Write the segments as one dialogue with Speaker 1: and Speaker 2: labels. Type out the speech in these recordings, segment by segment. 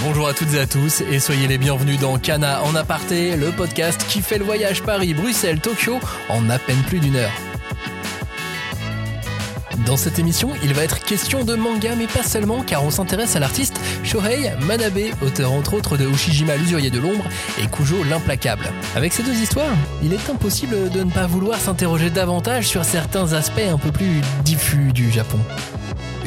Speaker 1: Bonjour à toutes et à tous et soyez les bienvenus dans Cana en aparté, le podcast qui fait le voyage Paris-Bruxelles-Tokyo en à peine plus d'une heure. Dans cette émission, il va être question de manga, mais pas seulement, car on s'intéresse à l'artiste Shohei Manabe, auteur entre autres de Ushijima l'usurier de l'ombre et Kujo l'implacable. Avec ces deux histoires, il est impossible de ne pas vouloir s'interroger davantage sur certains aspects un peu plus diffus du Japon.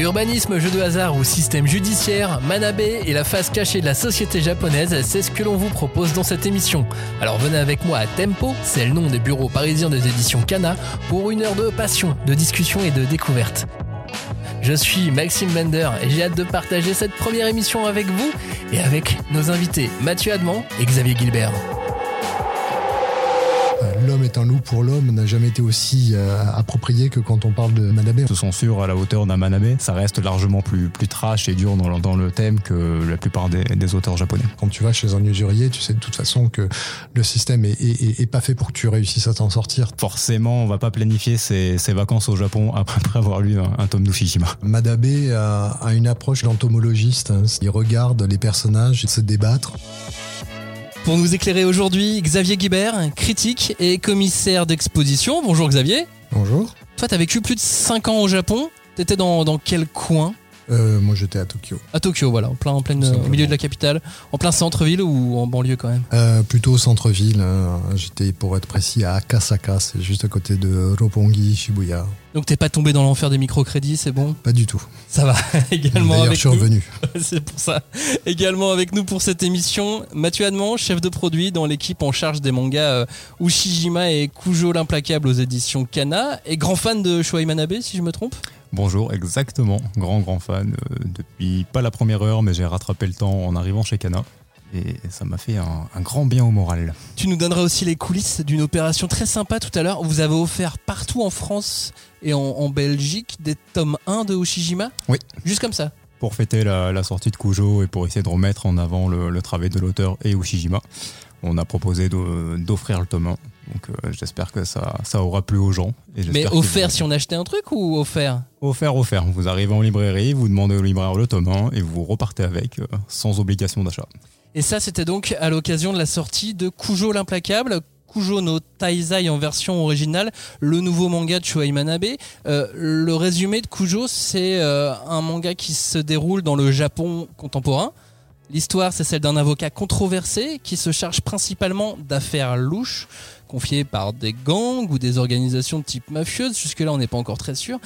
Speaker 1: Urbanisme, jeu de hasard ou système judiciaire, Manabe et la face cachée de la société japonaise, c'est ce que l'on vous propose dans cette émission. Alors venez avec moi à Tempo, c'est le nom des bureaux parisiens des éditions Kana, pour une heure de passion, de discussion et de découverte. Je suis Maxime Bender et j'ai hâte de partager cette première émission avec vous et avec nos invités Mathieu Adman et Xavier Gilbert.
Speaker 2: Est un loup pour l'homme n'a jamais été aussi euh, approprié que quand on parle de Manabe.
Speaker 3: Se censure à la hauteur d'un Manabe, ça reste largement plus, plus trash et dur dans, dans le thème que la plupart des, des, auteurs japonais.
Speaker 2: Quand tu vas chez un usurier, tu sais de toute façon que le système est, est, est pas fait pour que tu réussisses à t'en sortir.
Speaker 3: Forcément, on va pas planifier ses, ses vacances au Japon après avoir lu un, un tome d'Ushijima.
Speaker 2: Manabe a, a, une approche d'entomologiste. Hein. Il regarde les personnages se débattre.
Speaker 1: Pour nous éclairer aujourd'hui, Xavier Guibert, critique et commissaire d'exposition. Bonjour Xavier.
Speaker 2: Bonjour.
Speaker 1: Toi, t'as vécu plus de 5 ans au Japon. T'étais dans, dans quel coin?
Speaker 2: Euh, moi, j'étais à Tokyo.
Speaker 1: À Tokyo, voilà, en plein, en plein, au milieu de la capitale, en plein centre-ville ou en banlieue quand même?
Speaker 2: Euh, Plutôt centre-ville. Hein. J'étais, pour être précis, à Akasaka, c'est juste à côté de Roppongi, Shibuya.
Speaker 1: Donc t'es pas tombé dans l'enfer des microcrédits, c'est bon?
Speaker 2: Pas du tout.
Speaker 1: Ça va. Également
Speaker 2: D'ailleurs,
Speaker 1: avec
Speaker 2: je suis
Speaker 1: nous.
Speaker 2: revenu.
Speaker 1: c'est pour ça. Également avec nous pour cette émission, Mathieu Adman, chef de produit dans l'équipe en charge des mangas euh, Ushijima et Kujo l'implacable aux éditions Kana, et grand fan de Shoei Manabe, si je me trompe?
Speaker 3: Bonjour, exactement. Grand, grand fan. Euh, depuis pas la première heure, mais j'ai rattrapé le temps en arrivant chez Kana. Et ça m'a fait un, un, grand bien au moral.
Speaker 1: Tu nous donneras aussi les coulisses d'une opération très sympa tout à l'heure. Vous avez offert partout en France et en, en, Belgique des tomes 1 de Ushijima
Speaker 3: Oui.
Speaker 1: Juste comme ça
Speaker 3: Pour fêter la, la, sortie de Kujo et pour essayer de remettre en avant le, le travail de l'auteur et Ushijima, on a proposé d'offrir le tome 1. Donc euh, j'espère que ça, ça aura plu aux gens.
Speaker 1: Et Mais offert si on achetait un truc ou offert
Speaker 3: Offert, offert. Vous arrivez en librairie, vous demandez au libraire le tome 1 et vous repartez avec euh, sans obligation d'achat.
Speaker 1: Et ça, c'était donc à l'occasion de la sortie de Kujo l'implacable. Kujo no Taizai en version originale, le nouveau manga de Shuei Manabe. Euh, le résumé de Kujo, c'est un manga qui se déroule dans le Japon contemporain. L'histoire, c'est celle d'un avocat controversé qui se charge principalement d'affaires louches confiées par des gangs ou des organisations de type mafieuse. Jusque-là, on n'est pas encore très sûr.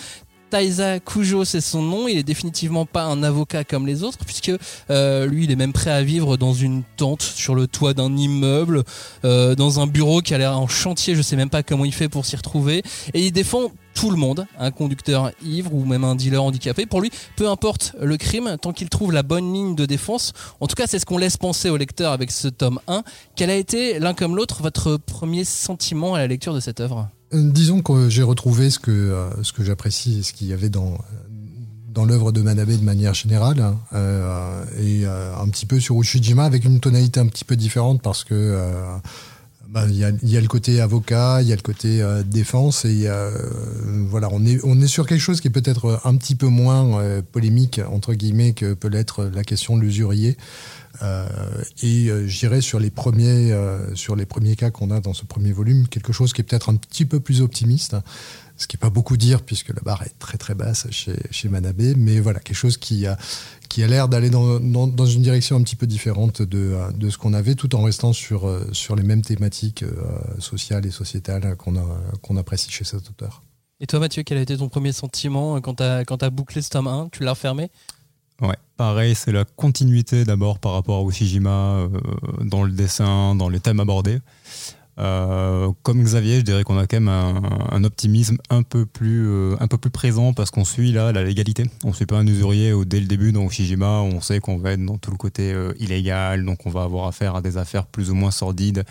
Speaker 1: Taisa Kujo, c'est son nom. Il est définitivement pas un avocat comme les autres, puisque euh, lui, il est même prêt à vivre dans une tente sur le toit d'un immeuble, euh, dans un bureau qui a l'air en chantier. Je sais même pas comment il fait pour s'y retrouver. Et il défend tout le monde, un conducteur ivre ou même un dealer handicapé. Pour lui, peu importe le crime, tant qu'il trouve la bonne ligne de défense. En tout cas, c'est ce qu'on laisse penser au lecteur avec ce tome 1. Quel a été, l'un comme l'autre, votre premier sentiment à la lecture de cette œuvre?
Speaker 2: Disons que j'ai retrouvé ce que, euh, ce que j'apprécie et ce qu'il y avait dans, dans l'œuvre de Manabe de manière générale, euh, et euh, un petit peu sur Ushijima avec une tonalité un petit peu différente parce que euh, bah, il y, a, le côté avocat, il y a le côté euh, défense, et euh, voilà, on est, on est sur quelque chose qui est peut-être un petit peu moins euh, polémique, entre guillemets, que peut l'être la question de l'usurier. Euh, et euh, j'irai sur les premiers euh, sur les premiers cas qu'on a dans ce premier volume quelque chose qui est peut-être un petit peu plus optimiste ce qui est pas beaucoup dire puisque la barre est très très basse chez chez Manabe mais voilà quelque chose qui a qui a l'air d'aller dans, dans, une direction un petit peu différente de, de ce qu'on avait tout en restant sur sur les mêmes thématiques sociales et sociétales qu'on qu'on apprécie chez cet auteur.
Speaker 1: Et toi Mathieu, quel a été ton premier sentiment quand tu as, as bouclé ce tome 1 Tu l'as refermé?
Speaker 3: Ouais, pareil, c'est la continuité d'abord par rapport à Ushijima euh, dans le dessin, dans les thèmes abordés. Euh, comme Xavier, je dirais qu'on a quand même un, optimisme un peu plus euh, un peu plus présent parce qu'on suit là la légalité. On suit pas un usurier où dès le début dans Ushijima, on sait qu'on va être dans tout le côté illégal, donc on va avoir affaire à des affaires plus ou moins sordides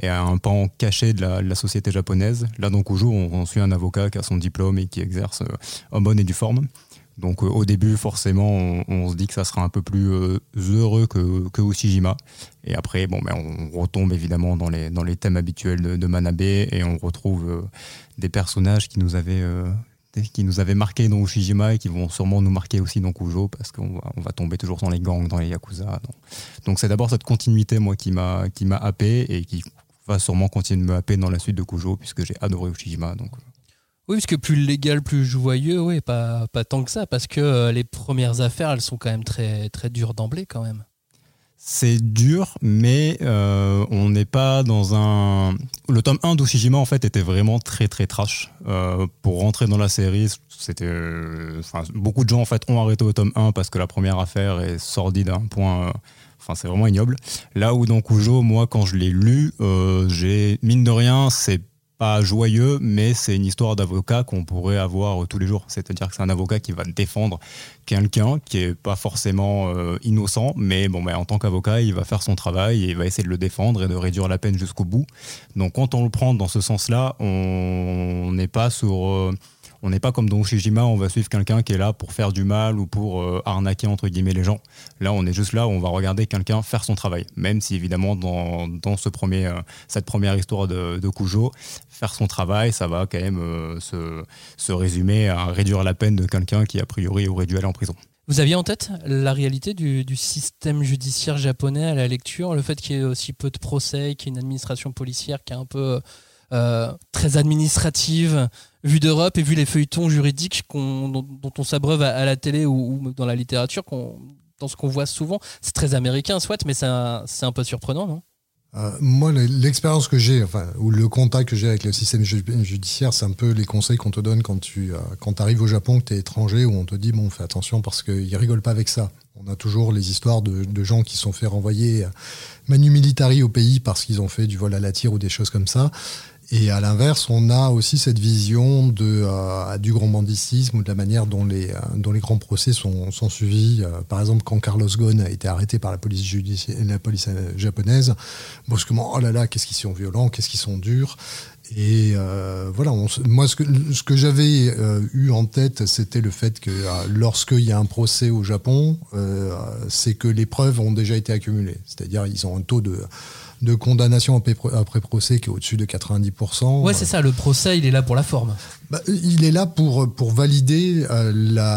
Speaker 3: et à un pan caché de la, de la société japonaise. Là donc au jour, on, on, suit un avocat qui a son diplôme et qui exerce en bonne et due forme. Donc euh, au début, forcément, on, se dit que ça sera un peu plus euh, heureux que, que Ushijima. Et après, bon, ben, on retombe évidemment dans les, dans les thèmes habituels de, de Manabe et on retrouve euh, des personnages qui nous avaient qui avaient marqué dans Ushijima et qui vont sûrement nous marquer aussi dans Kujo parce qu'on va, tomber toujours dans les gangs, dans les yakuza. Donc c'est d'abord cette continuité moi qui m'a qui happé et qui va sûrement continuer de me happer dans la suite de Kujo puisque j'ai adoré Ushijima. Donc
Speaker 1: oui, parce que plus légal, plus joyeux, oui, pas, pas tant que ça, parce que euh, les premières affaires, elles sont quand même très, très dures d'emblée, quand même.
Speaker 3: C'est dur, mais euh, on n'est pas dans un. Le tome 1 d'Ushijima, en fait, était vraiment très, très trash. Euh, pour rentrer dans la série, c'était. Beaucoup de gens, en fait, ont arrêté au tome 1 parce que la première affaire est sordide un point. Enfin, c'est vraiment ignoble. Là où dans Kujo, moi, quand je l'ai lu, j'ai. Mine de rien, c'est joyeux, mais c'est une histoire d'avocat qu'on pourrait avoir tous les jours. C'est-à-dire que c'est un avocat qui va défendre quelqu'un qui est pas forcément euh, innocent, mais bon, ben, en tant qu'avocat, il va faire son travail et il va essayer de le défendre et de réduire la peine jusqu'au bout. Donc, quand on le prend dans ce sens-là, on n'est pas sur euh, on n'est pas comme dans Ushijima, on va suivre quelqu'un qui est là pour faire du mal ou pour euh, arnaquer entre guillemets les gens. Là, on est juste là où on va regarder quelqu'un faire son travail. Même si évidemment dans, dans ce premier, euh, cette première histoire de, de, Kujo, faire son travail, ça va quand même euh, se, se résumer à réduire la peine de quelqu'un qui a priori aurait dû aller en prison.
Speaker 1: Vous aviez en tête la réalité du, du, système judiciaire japonais à la lecture, le fait qu'il y ait aussi peu de procès, qu'il y ait une administration policière qui est un peu euh, très administrative, vue d'Europe et vu les feuilletons juridiques dont, on s'abreuve à, la télé ou, dans la littérature, dans ce qu'on voit souvent. C'est très américain, soit, mais c'est un, un, peu surprenant, non?
Speaker 2: Euh, moi, l'expérience que j'ai, enfin, ou le contact que j'ai avec le système judiciaire, c'est un peu les conseils qu'on te donne quand tu euh, quand arrives au Japon, que tu es étranger, où on te dit, bon, fais attention parce qu'ils rigolent pas avec ça. On a toujours les histoires de, gens qui sont fait renvoyer manu militari au pays parce qu'ils ont fait du vol à la tire ou des choses comme ça. Et à l'inverse, on a aussi cette vision de, euh, du grand banditisme ou de la manière dont les, euh, dont les grands procès sont, sont suivis. Euh, par exemple, quand Carlos Ghosn a été arrêté par la police, judiciaire, la police japonaise, brusquement, oh là là, qu'est-ce qu'ils sont violents, qu'est-ce qu'ils sont durs. Et voilà, moi, ce que, ce que j'avais eu en tête, c'était le fait que lorsqu'il y a un procès au Japon, c'est que les preuves ont déjà été accumulées. C'est-à-dire, ils ont un taux de de condamnation après procès qui est au-dessus de 90%.
Speaker 1: Ouais, c'est ça, le procès, il est là pour la forme.
Speaker 2: Bah, il est là pour, pour valider euh,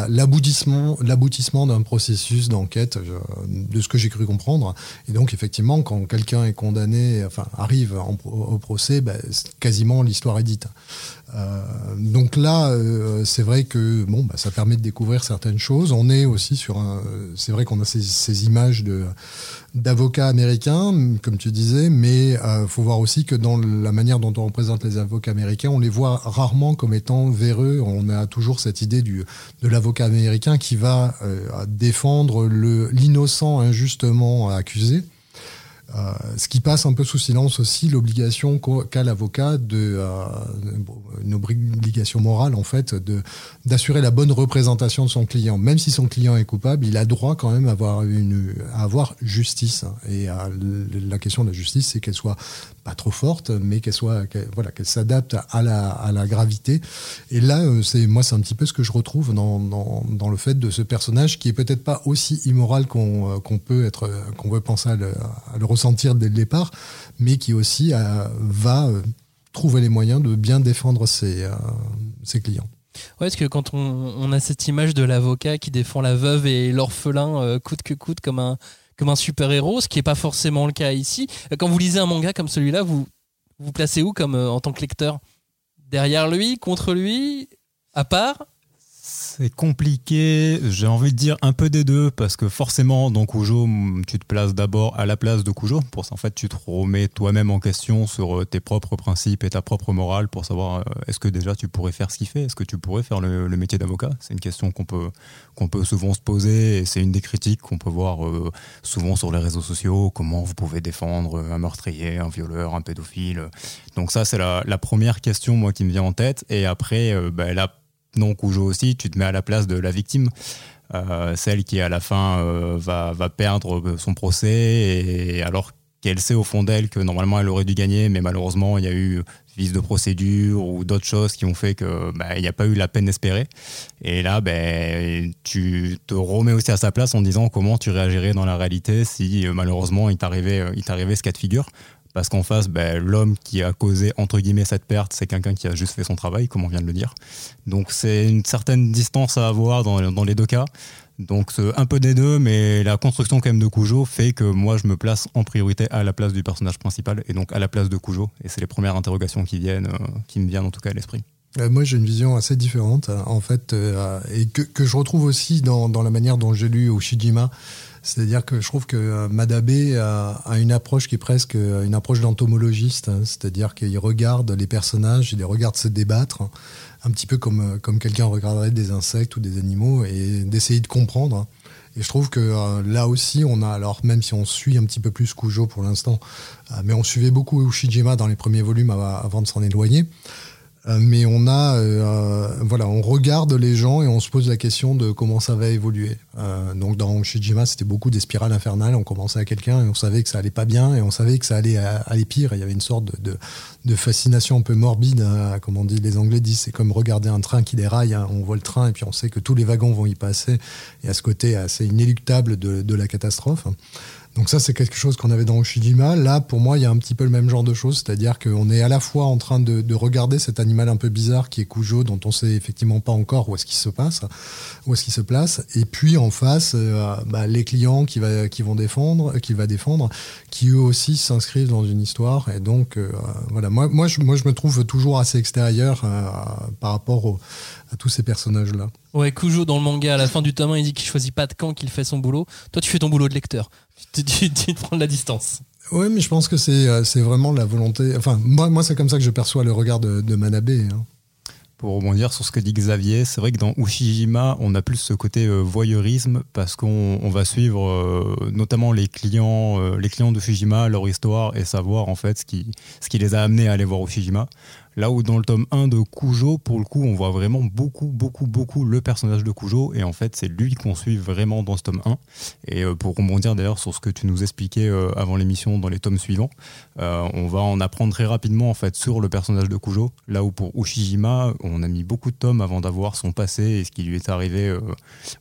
Speaker 2: l'aboutissement l'aboutissement d'un processus d'enquête, euh, de ce que j'ai cru comprendre. Et donc, effectivement, quand quelqu'un est condamné, enfin, arrive au procès, bah, quasiment l'histoire est dite. Euh, donc là, euh, c'est vrai que bon, bah, ça permet de découvrir certaines choses. On est aussi sur un. C'est vrai qu'on a ces, ces, images de d'avocats américains, comme tu disais, mais euh, faut voir aussi que dans la manière dont on représente les avocats américains, on les voit rarement comme étant véreux. On a toujours cette idée du de l'avocat américain qui va défendre le l'innocent injustement accusé. Euh, ce qui passe un peu sous silence aussi l'obligation qu'a l'avocat de euh, une obligation morale en fait de d'assurer la bonne représentation de son client même si son client est coupable il a droit quand même à avoir justice et la question de la justice c'est qu'elle soit pas trop forte, mais qu'elle soit, voilà, qu'elle s'adapte à la, à la gravité. Et là, euh, c'est moi, c'est un petit peu ce que je retrouve dans, dans, le fait de ce personnage qui est peut-être pas aussi immoral qu'on euh, qu'on peut être, euh, qu'on veut penser à le, à ressentir dès le départ, mais qui aussi va trouver les moyens de bien défendre ses, ses clients.
Speaker 1: Ouais, parce que quand on, on a cette image de l'avocat qui défend la veuve et l'orphelin coûte que coûte comme un comme un super-héros, ce qui n'est pas forcément le cas ici. Quand vous lisez un manga comme celui-là, vous vous placez où comme euh, en tant que lecteur? Derrière lui, contre lui, à part
Speaker 3: c'est compliqué, j'ai envie de dire un peu des deux, parce que forcément, dans Kujo, tu te places d'abord à la place de Kujo, pour ça, en fait, tu te remets toi-même en question sur euh, tes propres principes et ta propre morale, pour savoir euh, est-ce que déjà tu pourrais faire ce qu'il fait, est-ce que tu pourrais faire le, métier d'avocat? C'est une question qu'on peut, peut souvent se poser, et c'est une des critiques qu'on peut voir euh, souvent sur les réseaux sociaux, comment vous pouvez défendre un meurtrier, un violeur, un pédophile? Donc ça, c'est la, première question, moi, qui me vient en tête, et après, bah, la non Cujo aussi, tu te mets à la place de la victime. Euh, celle qui à la fin euh, va, va, perdre son procès et alors qu'elle sait au fond d'elle que normalement elle aurait dû gagner mais malheureusement il y a eu vice de procédure ou d'autres choses qui ont fait que bah, il n'y a pas eu la peine espérée et là ben tu te remets aussi à sa place en disant comment tu réagirais dans la réalité si euh, malheureusement il il t'arrivait ce cas de figure parce qu'en face, ben, l'homme qui a causé entre guillemets cette perte, c'est quelqu'un qui a juste fait son travail, comme on vient de le dire. Donc c'est une certaine distance à avoir dans, les deux cas. Donc un peu des deux, mais la construction quand même de Cujo fait que moi je me place en priorité à la place du personnage principal et donc à la place de Cujo. Et c'est les premières interrogations qui viennent, euh, qui me viennent en tout cas à l'esprit.
Speaker 2: Euh, moi, j'ai une vision assez différente, en fait, euh, et que, que, je retrouve aussi dans, dans la manière dont j'ai lu Oshijima. C'est-à-dire que je trouve que Madabe a, une approche qui est presque une approche d'entomologiste, hein. c'est-à-dire qu'il regarde les personnages, il les regarde se débattre, un petit peu comme, comme quelqu'un regarderait des insectes ou des animaux, et d'essayer de comprendre. Et je trouve que euh, là aussi, on a, alors même si on suit un petit peu plus Kujo pour l'instant, euh, mais on suivait beaucoup Ushijima dans les premiers volumes avant de s'en éloigner. Euh, mais on a, euh, voilà, on regarde les gens et on se pose la question de comment ça va évoluer. Euh, donc dans Shijima, c'était beaucoup des spirales infernales. On commençait à quelqu'un et on savait que ça allait pas bien et on savait que ça allait aller pire. il y avait une sorte de, de, fascination un peu morbide, hein, comme on dit, les Anglais disent, c'est comme regarder un train qui déraille. Hein. On voit le train et puis on sait que tous les wagons vont y passer. Et à ce côté assez inéluctable de, de la catastrophe. Donc ça, c'est quelque chose qu'on avait dans Ushijima. Là, pour moi, il y a un petit peu le même genre de choses, c'est-à-dire qu'on est à la fois en train de, de, regarder cet animal un peu bizarre qui est Kujo, dont on sait effectivement pas encore où est-ce qu'il se passe, où est-ce qu'il se place, et puis en face, euh, bah, les clients qui, va, qui vont défendre, qui va défendre, qui eux aussi s'inscrivent dans une histoire. Et donc, euh, voilà, moi, moi, je, moi, je me trouve toujours assez extérieur euh, par rapport à tous ces personnages-là.
Speaker 1: Ouais, Kujo dans le manga, à la fin du tome il dit qu'il choisit pas de camp, qu'il fait son boulot. Toi, tu fais ton boulot de lecteur tu, tu, tu prends de la distance.
Speaker 2: Oui, mais je pense que c'est euh, c'est vraiment la volonté. Enfin, moi, moi c'est comme ça que je perçois le regard de, de Manabe. Hein.
Speaker 3: Pour rebondir sur ce que dit Xavier, c'est vrai que dans Ushijima, on a plus ce côté euh, voyeurisme parce qu'on on va suivre euh, notamment les clients, les clients de Ushijima, leur histoire et savoir en fait ce qui, ce qui les a amenés à aller voir Ushijima. Là où dans le tome 1 de Kujo, pour le coup, on voit vraiment beaucoup, beaucoup, beaucoup le personnage de Kujo. Et en fait, c'est lui qu'on suit vraiment dans ce tome 1. Et euh, pour rebondir d'ailleurs sur ce que tu nous expliquais euh, avant l'émission dans les tomes suivants, euh, on va en apprendre très rapidement en fait sur le personnage de Kujo. Là où pour Ushijima, on a mis beaucoup de tomes avant d'avoir son passé et ce qui lui est arrivé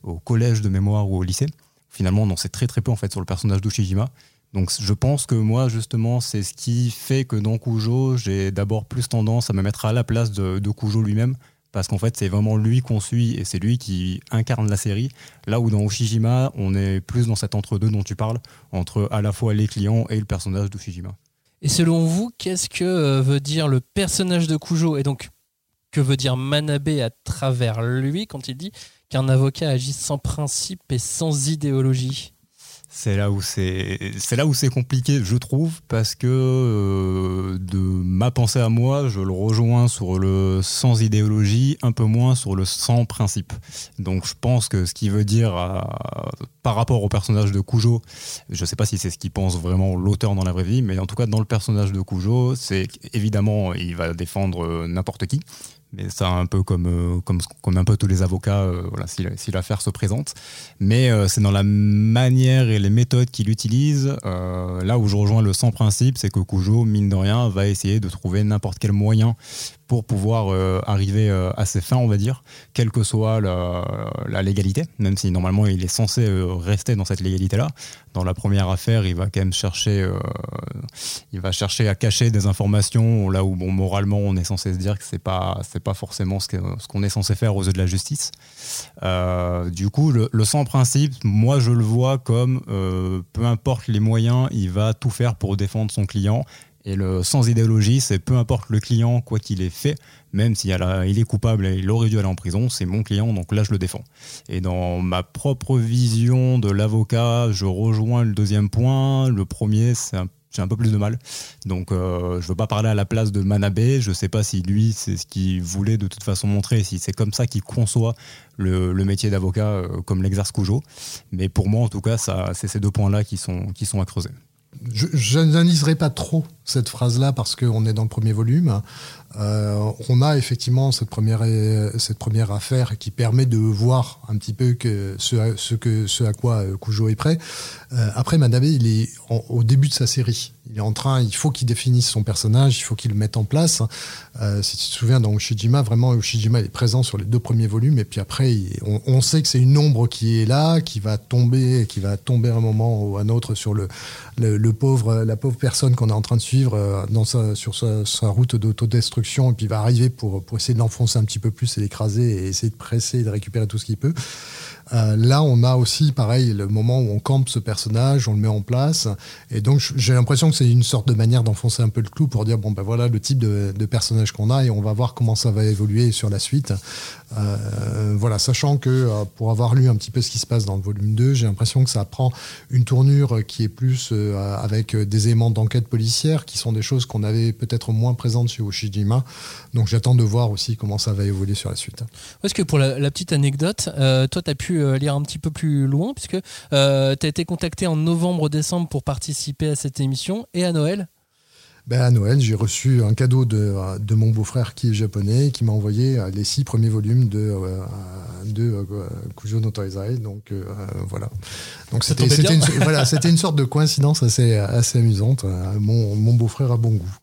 Speaker 3: au collège de mémoire ou au lycée. Finalement, on en sait très très peu en fait sur le personnage d'Ushijima. Donc je pense que moi, justement, c'est ce qui fait que dans Kujo, j'ai d'abord plus tendance à me mettre à la place de, de lui-même, parce qu'en fait, c'est vraiment lui qu'on suit et c'est lui qui incarne la série. Là où dans Ushijima, on est plus dans cet entre-deux dont tu parles, entre à la fois les clients et le personnage d'Ushijima.
Speaker 1: Et selon vous, qu'est-ce que euh, veut dire le personnage de Kujo Et donc, que veut dire Manabe à travers lui quand il dit qu'un avocat agit sans principe et sans idéologie?
Speaker 3: C'est là où c'est compliqué, je trouve, parce que euh, de ma pensée à moi, je le rejoins sur le sans idéologie, un peu moins sur le sans principe. Donc je pense que ce qui veut dire par rapport au personnage de Cujo, je sais pas si c'est ce qu'il pense vraiment l'auteur dans la vraie vie, mais en tout cas dans le personnage de Cujo, c'est évidemment il va défendre euh, n'importe qui mais ça un peu comme, euh, comme, un peu tous les avocats, euh, voilà, si, si l'affaire se présente. Mais euh, c'est dans la manière et les méthodes qu'il utilise. là où je rejoins le sans principe, c'est que Cujo, mine de rien, va essayer de trouver n'importe quel moyen pour pouvoir euh, arriver euh, à ses fins, on va dire, quelle que soit la, légalité, même si normalement il est censé euh, rester dans cette légalité-là. Dans la première affaire, il va quand même chercher, il va chercher à cacher des informations là où bon, moralement on est censé se dire que c'est pas c'est pas forcément ce qu'on est censé faire aux yeux de la justice. du coup, le, le, sans principe, moi je le vois comme peu importe les moyens, il va tout faire pour défendre son client et le sans idéologie, c'est peu importe le client, quoi qu'il ait fait, même s'il il est coupable et il aurait dû aller en prison, c'est mon client, donc là je le défends. Et dans ma propre vision de l'avocat, je rejoins le deuxième point. Le premier, c'est j'ai un peu plus de mal. Donc euh, je veux pas parler à la place de Manabe, je sais pas si lui c'est ce qu'il voulait de toute façon montrer, si c'est comme ça qu'il conçoit le, métier d'avocat euh, comme l'exerce Cujo. Mais pour moi en tout cas, c'est ces deux points-là qui sont, qui sont à creuser
Speaker 2: je n'analyserai pas trop cette phrase-là parce qu'on est dans le premier volume. euh, on a effectivement cette première, cette première affaire qui permet de voir un petit peu ce, à, ce, à quoi Cujo est prêt. Euh, après, Manabe, il est au début de sa série. Il est en train, il faut qu'il définisse son personnage, il faut qu'il le mette en place. Euh, si tu te souviens, dans Ushijima, vraiment, Ushijima est présent sur les deux premiers volumes, et puis après, on, sait que c'est une ombre qui est là, qui va tomber, qui va tomber un moment ou un autre sur le, le pauvre, la pauvre personne qu'on est en train de suivre euh, dans sa, sur sa, sa route d'autodestruction, et puis va arriver pour, pour essayer de l'enfoncer un petit peu plus et l'écraser et essayer de presser et de récupérer tout ce qu'il peut. Euh, là, on a aussi, pareil, le moment où on campe ce personnage, on le met en place. Et donc, j'ai l'impression que c'est une sorte de manière d'enfoncer un peu le clou pour dire, bon, ben voilà le type de, personnage qu'on a et on va voir comment ça va évoluer sur la suite. Euh, voilà, sachant que euh, pour avoir lu un petit peu ce qui se passe dans le volume 2, j'ai l'impression que ça prend une tournure qui est plus avec des éléments d'enquête policière, qui sont des choses qu'on avait peut-être moins présentes chez Ushijima. Donc j'attends de voir aussi comment ça va évoluer sur la suite.
Speaker 1: Parce que pour la, la petite anecdote, toi tu as pu lire un petit peu plus loin, puisque euh, tu as été contacté en novembre-décembre pour participer à cette émission, et à Noël?
Speaker 2: Ben à Noël, j'ai reçu un cadeau de, de mon beau-frère qui est japonais, qui m'a envoyé les six premiers volumes de, de euh, Kujo no Taizai. Donc euh, voilà. Donc c'était une, voilà, une sorte de coïncidence assez, assez amusante. Mon, mon beau-frère a bon goût.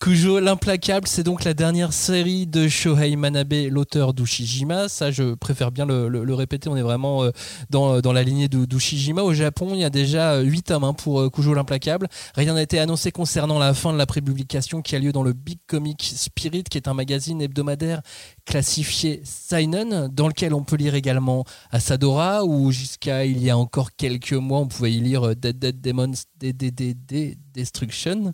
Speaker 1: Kujo l'implacable, c'est donc la dernière série de Shohei Manabe, l'auteur d'Ushijima. Ça, je préfère bien le, répéter. On est vraiment euh, dans, dans, la lignée d'Ushijima. Au Japon, il y a déjà 8 tomes hein, pour euh, Kujo l'implacable. Rien n'a été annoncé concernant la fin de la prépublication qui a lieu dans le Big Comic Spirit, qui est un magazine hebdomadaire classifié Seinen, dans lequel on peut lire également Asadora, ou jusqu'à il y a encore quelques mois, on pouvait y lire Dead Dead Demons DDD Destruction.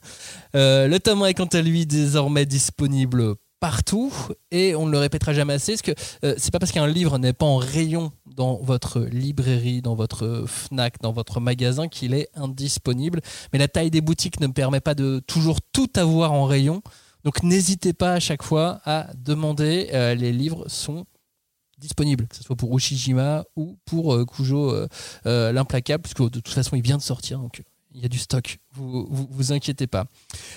Speaker 1: Euh, le tome est quant à lui désormais disponible partout et on ne le répétera jamais assez parce que euh, c'est pas parce qu'un livre n'est pas en rayon dans votre librairie, dans votre Fnac, dans votre magasin qu'il est indisponible. Mais la taille des boutiques ne me permet pas de toujours tout avoir en rayon. Donc n'hésitez pas à chaque fois à demander. Euh, les livres sont disponibles, que ce soit pour Ushijima ou pour euh, Kujo euh, euh, l'implacable, puisque de toute façon il vient de sortir. Donc il y a du stock, vous vous, vous inquiétez pas.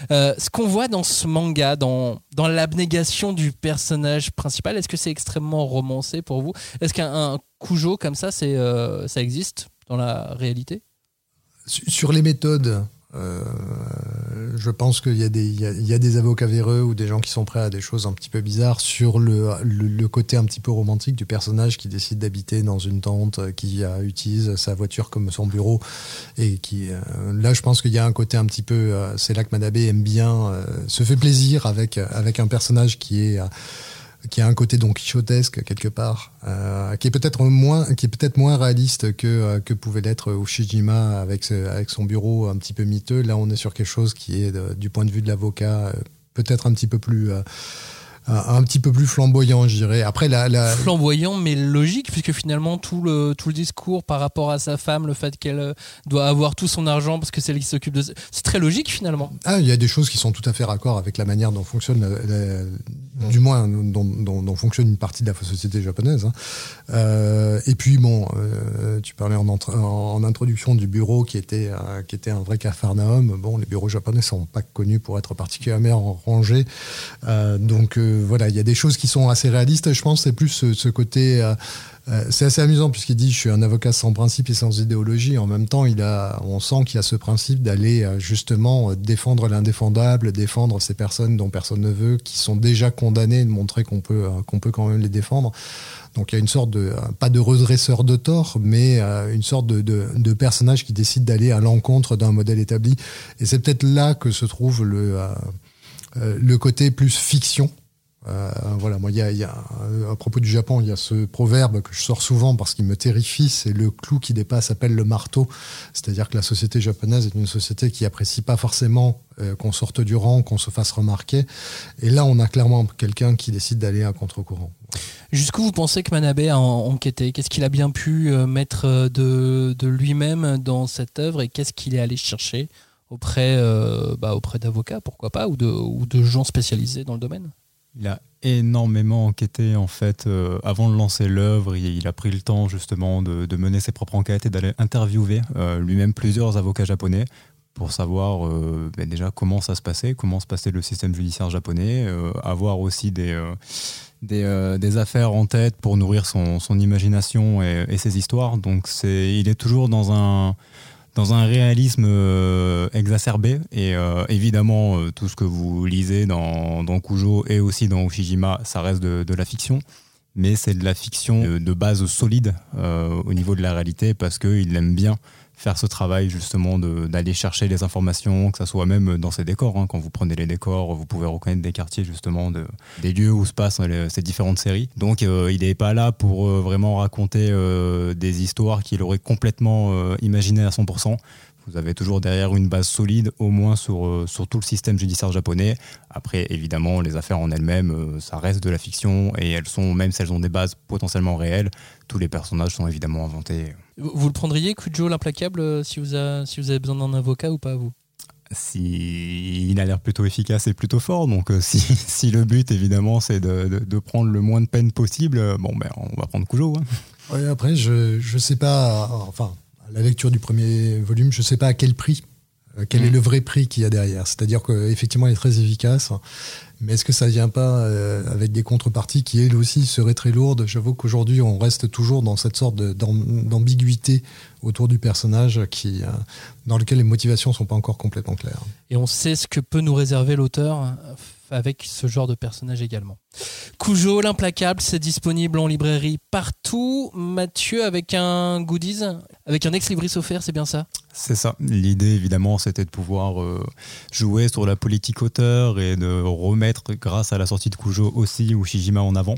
Speaker 1: Ce qu'on voit dans ce manga, dans, dans l'abnégation du personnage principal, est-ce que c'est extrêmement romancé pour vous? Est-ce qu'un Kujo comme ça, ça existe dans la réalité?
Speaker 2: Sur les méthodes, euh, je pense qu'il y, y, a des avocats véreux ou des gens qui sont prêts à des choses un petit peu bizarres sur le, le, le côté un petit peu romantique du personnage qui décide d'habiter dans une tente, euh, qui euh, utilise sa voiture comme son bureau et qui là je pense qu'il y a un côté un petit peu c'est là que Manabe aime bien se fait plaisir avec avec un personnage qui est qui a un côté donc quichotesque quelque part, euh, qui est peut-être moins, qui est peut-être moins réaliste que euh, que pouvait l'être Ushijima avec avec son bureau un petit peu miteux. Là, on est sur quelque chose qui est de, du point de vue de l'avocat euh, peut-être un petit peu plus euh, un petit peu plus flamboyant, je dirais. Après, la, la...
Speaker 1: flamboyant, mais logique, puisque finalement tout le tout le discours par rapport à sa femme, le fait qu'elle doit avoir tout son argent parce que c'est elle qui s'occupe de, c'est très logique finalement.
Speaker 2: Ah, il y a des choses qui sont tout à fait raccord avec la manière dont fonctionne, la, la, du moins dont, dont, dont, fonctionne une partie de la société japonaise. Hein. Euh, et puis bon, euh, tu parlais en, en, introduction du bureau qui était euh, qui était un vrai cafarnaum. Bon, les bureaux japonais sont pas connus pour être particulièrement rangés, euh, voilà, il y a des choses qui sont assez réalistes. Je pense c'est plus ce, côté. Euh, c'est assez amusant puisqu'il dit je suis un avocat sans principe et sans idéologie. En même temps, il a, on sent qu'il a ce principe d'aller justement défendre l'indéfendable, défendre ces personnes dont personne ne veut, qui sont déjà condamnées, de montrer qu'on peut qu'on peut quand même les défendre. Donc il y a une sorte de pas de redresseur de tort, mais euh, une sorte de, de, de, personnage qui décide d'aller à l'encontre d'un modèle établi. Et c'est peut-être là que se trouve le euh, le côté plus fiction euh, voilà, moi, y a, a, à propos du Japon, il y a ce proverbe que je sors souvent parce qu'il me terrifie, c'est le clou qui dépasse appelle le marteau. C'est-à-dire que la société japonaise est une société qui apprécie pas forcément euh, qu'on sorte du rang, qu'on se fasse remarquer. Et là, on a clairement quelqu'un qui décide d'aller à contre-courant.
Speaker 1: Jusqu'où vous pensez que Manabe a enquêté? Qu'est-ce qu'il a bien pu euh, mettre de, de lui-même dans cette œuvre et qu'est-ce qu'il est allé chercher auprès, euh, bah, auprès d'avocats, pourquoi pas, ou de, ou de gens spécialisés dans le domaine?
Speaker 3: Il a énormément enquêté en fait euh, avant de lancer l'œuvre. Il, a pris le temps justement de, mener ses propres enquêtes et d'aller interviewer euh, lui-même plusieurs avocats japonais pour savoir ben déjà comment ça se passait, comment se passait le système judiciaire japonais, avoir aussi des, des, affaires en tête pour nourrir son, imagination et, et, ses histoires. Donc c'est, il est toujours dans un dans un réalisme euh, exacerbé. Et euh, évidemment, euh, tout ce que vous lisez dans, dans, Kujo et aussi dans Ushijima, ça reste de, la fiction. Mais c'est de la fiction de, base solide au niveau de la réalité parce qu'il aime bien faire ce travail justement d'aller chercher les informations, que ce soit même dans ces décors. Hein. Quand vous prenez les décors, vous pouvez reconnaître des quartiers justement, de, des lieux où se passent ces différentes séries. Donc il n'est pas là pour vraiment raconter des histoires qu'il aurait complètement imaginées à 100%. Vous avez toujours derrière une base solide, au moins sur, euh, sur tout le système judiciaire japonais. Après, évidemment, les affaires en elles-mêmes, euh, ça reste de la fiction et elles sont, même si elles ont des bases potentiellement réelles, tous les personnages sont évidemment inventés.
Speaker 1: Vous le prendriez, Kujo l'implacable, euh, si vous, si vous avez besoin d'un avocat ou pas, vous?
Speaker 3: Si il a l'air plutôt efficace et plutôt fort. Donc, si, si le but, évidemment, c'est de, de, prendre le moins de peine possible, bon, ben, on va prendre Kujo.
Speaker 2: Hein. après, je ne sais pas. Enfin, la lecture du premier volume, je ne sais pas à quel prix, euh, quel est mm. le vrai prix qu'il y a derrière. C'est-à-dire qu'effectivement, il est très efficace, mais est-ce que ça ne vient pas euh, avec des contreparties qui, elles aussi, seraient très lourdes? J'avoue qu'aujourd'hui, on reste toujours dans cette sorte d'ambiguïté autour du personnage qui, euh, dans lequel les motivations ne sont pas encore complètement claires.
Speaker 1: Et on sait ce que peut nous réserver l'auteur avec ce genre de personnage également. Cujo, l'implacable, c'est disponible en librairie partout. Mathieu, avec un goodies, avec un ex-libris offert, c'est bien ça?
Speaker 3: C'est ça. L'idée, évidemment, c'était de pouvoir euh, jouer sur la politique auteur et de remettre, grâce à la sortie de Cujo aussi, Ushijima en avant.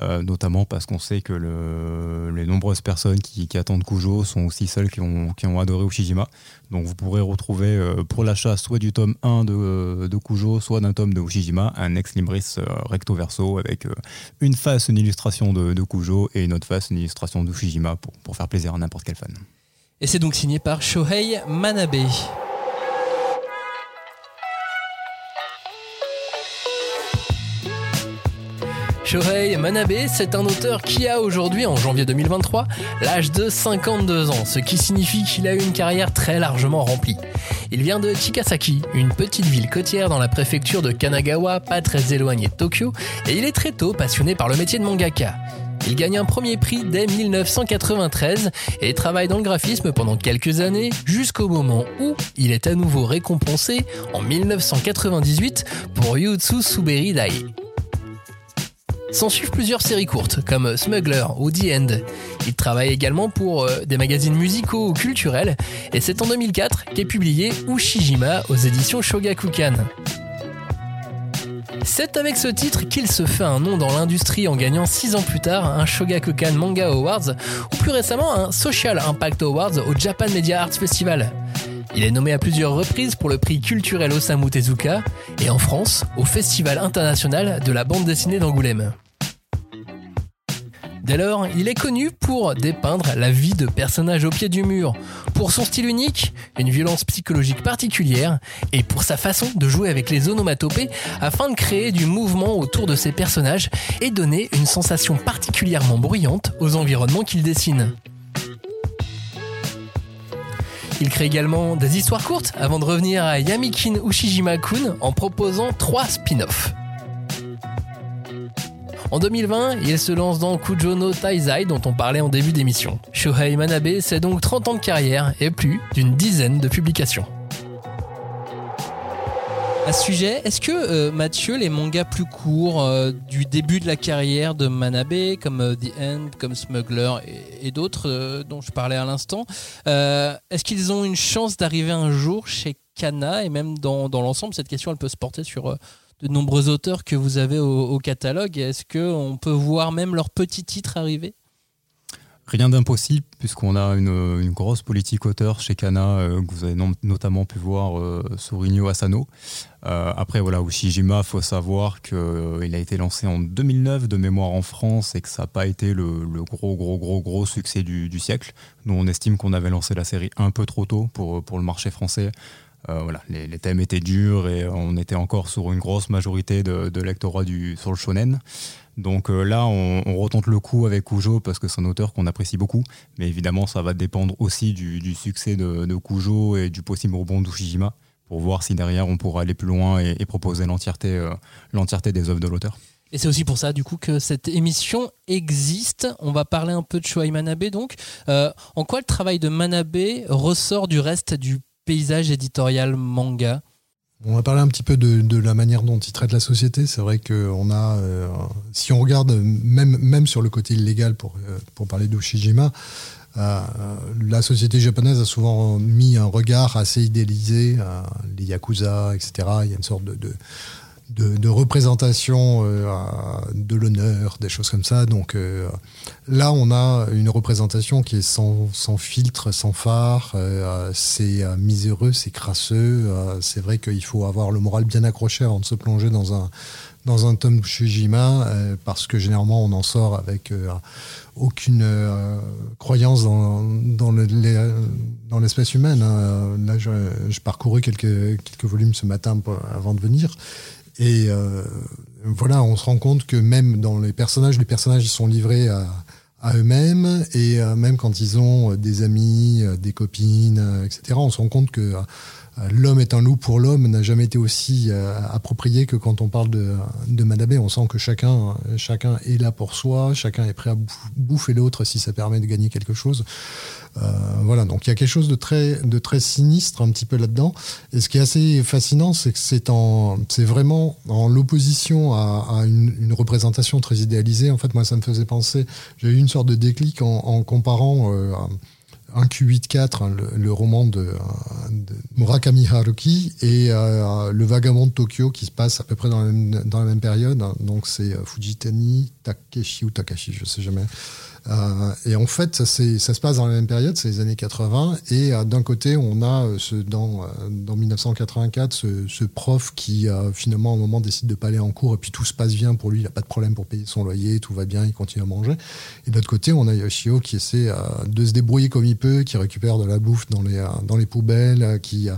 Speaker 3: Euh, notamment parce qu'on sait que les nombreuses personnes qui, attendent Cujo sont aussi celles qui ont, adoré Ushijima. Donc vous pourrez retrouver euh, pour l'achat soit du tome 1 de, de Kujo, soit d'un tome de Ushijima, un ex-libris recto verso avec une face, une illustration de, de Kujo et une autre face, une illustration d'Ushijima pour, pour faire plaisir à n'importe quel fan.
Speaker 1: Et c'est donc signé par Shohei Manabe. Shohei Manabe, c'est un auteur qui a aujourd'hui, en janvier 2023, l'âge de 52 ans, ce qui signifie qu'il a eu une carrière très largement remplie. Il vient de Chikasaki, une petite ville côtière dans la préfecture de Kanagawa, pas très éloignée de Tokyo, et il est très tôt passionné par le métier de mangaka. Il gagne un premier prix dès 1993 et travaille dans le graphisme pendant quelques années jusqu'au moment où il est à nouveau récompensé en 1998 pour Yutsu Suberi Dai. S'en suivent plusieurs séries courtes, comme Smuggler ou The End. Il travaille également pour euh, des magazines musicaux ou culturels, et c'est en 2004 qu'est publié Ushijima aux éditions Shogakukan. C'est avec ce titre qu'il se fait un nom dans l'industrie en gagnant 6 ans plus tard un Shogakukan Manga Awards ou plus récemment un Social Impact Awards au Japan Media Arts Festival. Il est nommé à plusieurs reprises pour le prix culturel Osamu Tezuka et en France au Festival international de la bande dessinée d'Angoulême. Dès lors, il est connu pour dépeindre la vie de personnages au pied du mur, pour son style unique, une violence psychologique particulière, et pour sa façon de jouer avec les onomatopées afin de créer du mouvement autour de ses personnages et donner une sensation particulièrement bruyante aux environnements qu'il dessine. Il crée également des histoires courtes avant de revenir à Yamikin Ushijima-kun en proposant trois spin-offs. En 2020, il se lance dans Kujo no Taizai dont on parlait en début d'émission. Shohei Manabe, c'est donc 30 ans de carrière et plus d'une dizaine de publications. À ce sujet, est-ce que euh, Mathieu, les mangas plus courts euh, du début de la carrière de Manabe, comme euh, The End, comme Smuggler et, d'autres dont je parlais à l'instant, est-ce qu'ils ont une chance d'arriver un jour chez Kana et même dans, dans l'ensemble? Cette question, elle peut se porter sur de nombreux auteurs que vous avez au, catalogue. Est-ce qu'on peut voir même leurs petits titres arriver?
Speaker 3: Rien d'impossible, puisqu'on a une, grosse politique auteur chez Kana, euh, que vous avez notamment pu voir euh, sur Inyo Asano. Euh, après, voilà, Ushijima, il faut savoir qu'il a été lancé en 2009 de mémoire en France et que ça n'a pas été le, gros, gros, gros, gros succès du, siècle. Nous, on estime qu'on avait lancé la série un peu trop tôt pour le marché français voilà, les, thèmes étaient durs et on était encore sur une grosse majorité de, de lectorat du, sur le shonen. Donc là, on, retente le coup avec Kujo parce que c'est un auteur qu'on apprécie beaucoup. Mais évidemment, ça va dépendre aussi du, succès de, de, Kujo et du possible rebond d'Ushijima pour voir si derrière on pourra aller plus loin et, proposer l'entièreté l'entièreté des œuvres de l'auteur.
Speaker 1: Et c'est aussi pour ça, du coup, que cette émission existe. On va parler un peu de Shoei Manabe, donc. Euh, en quoi le travail de Manabe ressort du reste du paysage éditorial manga
Speaker 2: on va parler un petit peu de, la manière dont il traite la société. C'est vrai qu'on a, euh, si on regarde même, même sur le côté illégal pour, euh, pour parler d'Ushijima, la société japonaise a souvent mis un regard assez idéalisé, les yakuza, etc. Il y a une sorte de, représentation euh, de l'honneur, des choses comme ça. Donc euh, là, on a une représentation qui est sans, filtre, sans phare. Euh, c'est miséreux, c'est crasseux. c'est vrai qu'il faut avoir le moral bien accroché avant de se plonger dans un dans un tome Shujima, parce que généralement on en sort avec aucune croyance dans, dans l'espèce humaine. Hein. Là, je, je parcouru quelques, quelques volumes ce matin avant de venir. Et euh, voilà, on se rend compte que même dans les personnages, les personnages sont livrés à, eux-mêmes et euh, même quand ils ont des amis, euh, des copines, etc. On se rend compte que l'homme est un loup pour l'homme n'a jamais été aussi approprié que quand on parle de, de Manabé. On sent que chacun, chacun est là pour soi, chacun est prêt à bouffer l'autre si ça permet de gagner quelque chose. Euh, voilà, donc il y a quelque chose de très, de très sinistre un petit peu là-dedans. Et ce qui est assez fascinant, c'est que c'est en, c'est vraiment en l'opposition à, une, représentation très idéalisée. En fait, moi, ça me faisait penser, j'ai eu une sorte de déclic en, comparant euh, un Q84, hein, le, roman de, Murakami Haruki, et euh, Le Vagabond de Tokyo, qui se passe à peu près dans la même, période. Donc c'est Fujitani Takeshi ou Takashi, je sais jamais. Euh, et en fait, ça, se passe dans la même période, c'est les années 80. Et euh, d'un côté, on a euh, ce, dans, dans 1984 ce, ce, prof qui finalement à un moment décide de pas aller en cours et puis tout se passe bien pour lui, il n'a pas de problème pour payer son loyer, tout va bien, il continue à manger. Et de l'autre côté, on a Yoshio qui essaie de se débrouiller comme il peut, qui récupère de la bouffe dans les, dans les poubelles, qui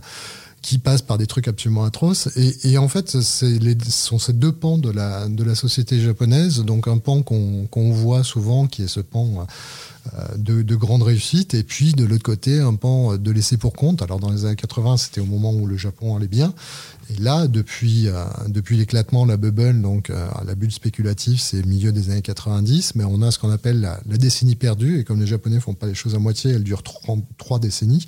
Speaker 2: qui passe par des trucs absolument atroces. Et, et en fait, les, sont ces deux pans de la, de la société japonaise. Donc un pan qu'on voit souvent, qui est ce pan euh, de, de, grande réussite, et puis de l'autre côté, un pan de laisser pour compte. Alors dans les années 80, c'était au moment où le Japon allait bien. Et là, depuis, euh, depuis l'éclatement, la bubble, donc euh, la bulle spéculative, c'est milieu des années 90, mais on a ce qu'on appelle la, la, décennie perdue, et comme les Japonais font pas les choses à moitié, elle dure trois décennies.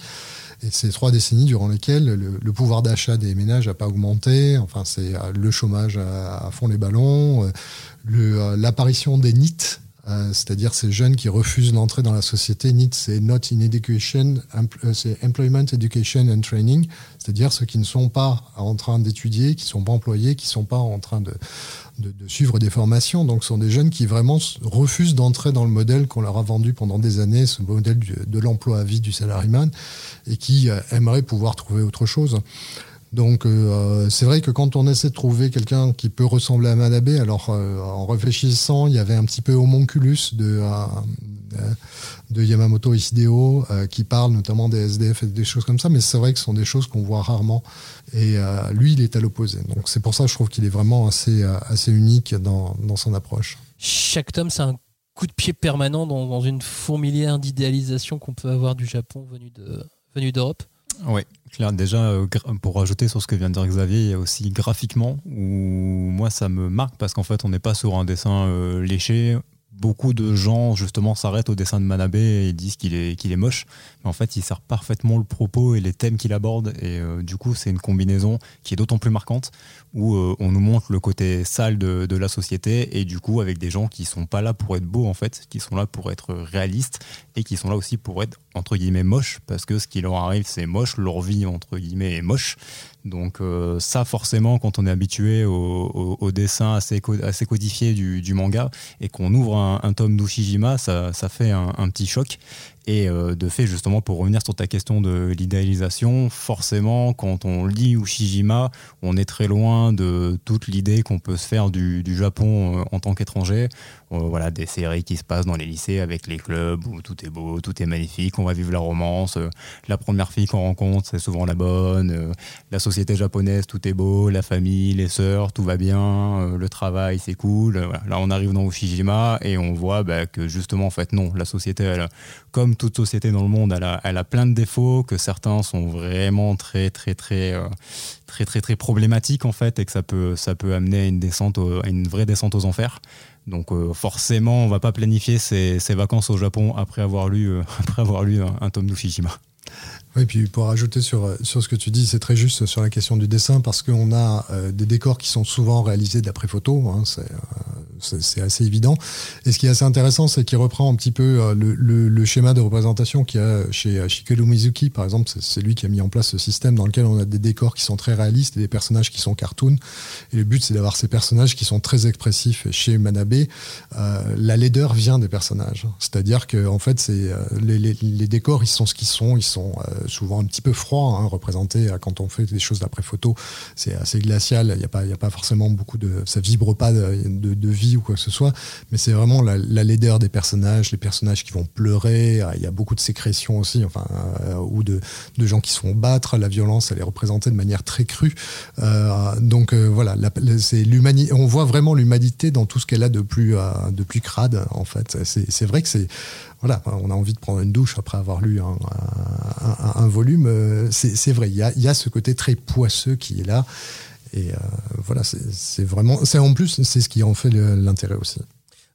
Speaker 2: Ces trois décennies durant lesquelles le, pouvoir d'achat des ménages n'a pas augmenté, enfin c'est euh, le chômage à, fond les ballons, euh, euh, l'apparition des NIT, c'est-à-dire ces jeunes qui refusent d'entrer dans la société. NIT, c'est Not in Education, c'est Employment, Education and Training, c'est-à-dire ceux qui ne sont pas en train d'étudier, qui ne sont pas employés, qui ne sont pas en train de, de, suivre des formations. Donc, ce sont des jeunes qui vraiment refusent d'entrer dans le modèle qu'on leur a vendu pendant des années, ce modèle de l'emploi à vie du salariman, et qui euh, aimeraient pouvoir trouver autre chose. Donc euh, c'est vrai que quand on essaie de trouver quelqu'un qui peut ressembler à Manabe, alors euh, en réfléchissant, il y avait un petit peu homonculus de, de Yamamoto Ishideo qui parle notamment des SDF et des choses comme ça, mais c'est vrai que ce sont des choses qu'on voit rarement. Et lui, il est à l'opposé. Donc c'est pour ça que je trouve qu'il est vraiment assez, assez unique dans, dans son approche.
Speaker 1: Chaque tome, c'est un coup de pied permanent dans, dans une fourmilière d'idéalisation qu'on peut avoir du Japon venu de venu d'Europe
Speaker 3: Oui, clair. Déjà, euh, pour rajouter sur ce que vient de dire Xavier, il y a aussi graphiquement où moi ça me marque parce qu'en fait on n'est pas sur un dessin euh, léché, beaucoup de gens justement s'arrêtent au dessin de Manabe et disent qu'il est, qu'il est moche. Mais en fait, il sert parfaitement le propos et les thèmes qu'il aborde. Et euh, du coup, c'est une combinaison qui est d'autant plus marquante où euh, on nous montre le côté sale de, de, la société et du coup avec des gens qui sont pas là pour être beaux en fait, qui sont là pour être réalistes et qui sont là aussi pour être entre guillemets moches parce que ce qui leur arrive c'est moche, leur vie entre guillemets est moche. Donc euh, ça, forcément, quand on est habitué au, dessin assez, codifié du, manga et qu'on ouvre un, tome d'Ushijima, ça, fait un, petit choc. Et euh, de fait, justement, pour revenir sur ta question de l'idéalisation, forcément, quand on lit Ushijima, on est très loin de toute l'idée qu'on peut se faire du, Japon euh, en tant qu'étranger. Euh, voilà, des séries qui se passent dans les lycées avec les clubs où tout est beau, tout est magnifique, on va vivre la romance. la première fille qu'on rencontre, c'est souvent la bonne. la société japonaise, tout est beau, la famille, les sœurs, tout va bien, le travail, c'est cool. Là, on arrive dans Ushijima et on voit bah, que justement, en fait, non, la société, elle, comme toute société dans le monde, elle a, plein de défauts, que certains sont vraiment très, très, très, euh, très, très, très, problématiques en fait, et que ça peut, ça peut amener à une, descente, à une vraie descente aux enfers. Donc euh, forcément, on va pas planifier ses, vacances au Japon après avoir lu, euh, après avoir lu un, un tome d'Ushijima.
Speaker 2: Oui, puis pour rajouter sur, sur ce que tu dis, c'est très juste sur la question du dessin, parce qu'on a des décors qui sont souvent réalisés d'après photo, hein, c'est assez évident. Et ce qui est assez intéressant, c'est qu'il reprend un petit peu euh, le, le, le schéma de représentation qu'il y a chez Shikeru Mizuki, par exemple. C'est lui qui a mis en place ce système dans lequel on a des décors qui sont très réalistes et des personnages qui sont cartoon. Et le but, c'est d'avoir ces personnages qui sont très expressifs. Chez Manabe, euh, la laideur vient des personnages. C'est-à-dire que en fait, c'est euh, les, les, les, décors, ils sont ce qu'ils sont. Ils sont euh, souvent un petit peu froids, hein, représentés quand on fait des choses d'après photo. C'est assez glacial. Il n'y a pas, y a pas forcément beaucoup de, ça vibre pas de, de, de vie ou quoi que ce soit, mais c'est vraiment la, laideur des personnages, les personnages qui vont pleurer, euh, il y a beaucoup de sécrétions aussi, enfin, euh, ou de, gens qui se font battre, la violence, elle est représentée de manière très crue. Euh, donc voilà, c'est l'humanité, on voit vraiment l'humanité dans tout ce qu'elle a de plus, de plus crade, en fait. C'est vrai que c'est voilà, on a envie de prendre une douche après avoir lu un, volume. C'est vrai, il y a, y a, ce côté très poisseux qui est là. Et euh, voilà, c'est vraiment. C'est en plus, c'est ce qui en fait l'intérêt aussi.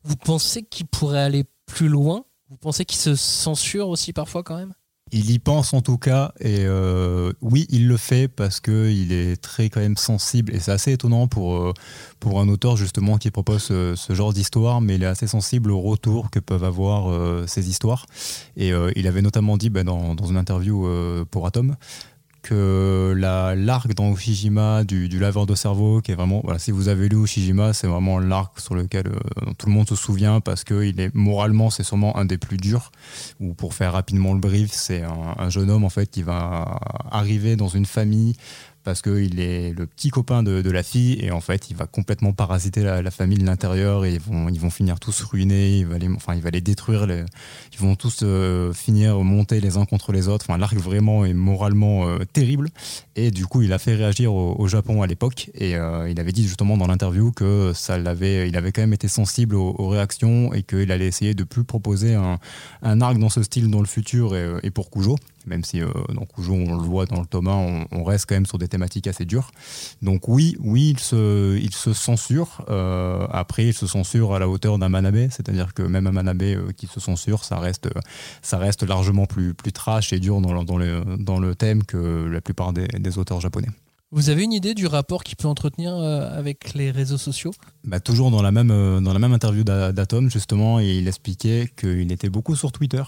Speaker 1: Vous pensez qu'il pourrait aller plus loin? Vous pensez qu'il se censure aussi parfois quand même?
Speaker 3: Il y pense en tout cas, et euh, oui, il le fait parce qu'il est très quand même sensible, et c'est assez étonnant pour, euh, pour un auteur justement qui propose ce, genre d'histoire, mais il est assez sensible au retour que peuvent avoir ces histoires. Et il avait notamment dit bah, dans, dans, une interview pour Atom que l'arc dans Ushijima du, du, laveur de cerveau, qui est vraiment, si vous avez lu Ushijima, c'est vraiment l'arc sur lequel euh, tout le monde se souvient parce que il est moralement, c'est sûrement un des plus durs. Ou pour faire rapidement le brief, c'est un, un, jeune homme en fait qui va arriver dans une famille parce qu'il est le petit copain de, la fille et en fait il va complètement parasiter la, famille de l'intérieur et ils vont, ils vont finir tous ruinés, il va les, enfin, les détruire, ils vont tous euh, finir monter les uns contre les autres. Enfin, l'arc vraiment est moralement euh, terrible et du coup il a fait réagir au, Japon à l'époque et euh, il avait dit justement dans l'interview que ça l'avait, il avait quand même été sensible aux, réactions et qu'il allait essayer de plus proposer un, un, arc dans ce style dans le futur et, et pour Kujo même si euh, dans Cujo, on le voit dans le tome 1, on, reste quand même sur des thématiques assez dures. Donc oui, oui, il se, il se censure. Euh, après, il se censure à la hauteur d'un Manabe, c'est-à-dire que même un Manabe euh, qui se censure, ça reste, ça reste largement plus, plus trash et dur dans le, dans le, dans le thème que la plupart des auteurs japonais.
Speaker 1: Vous avez une idée du rapport qu'il peut entretenir avec les réseaux sociaux?
Speaker 3: Bah, toujours dans la même, euh, dans la même interview d'Atom, justement, il expliquait qu'il était beaucoup sur Twitter.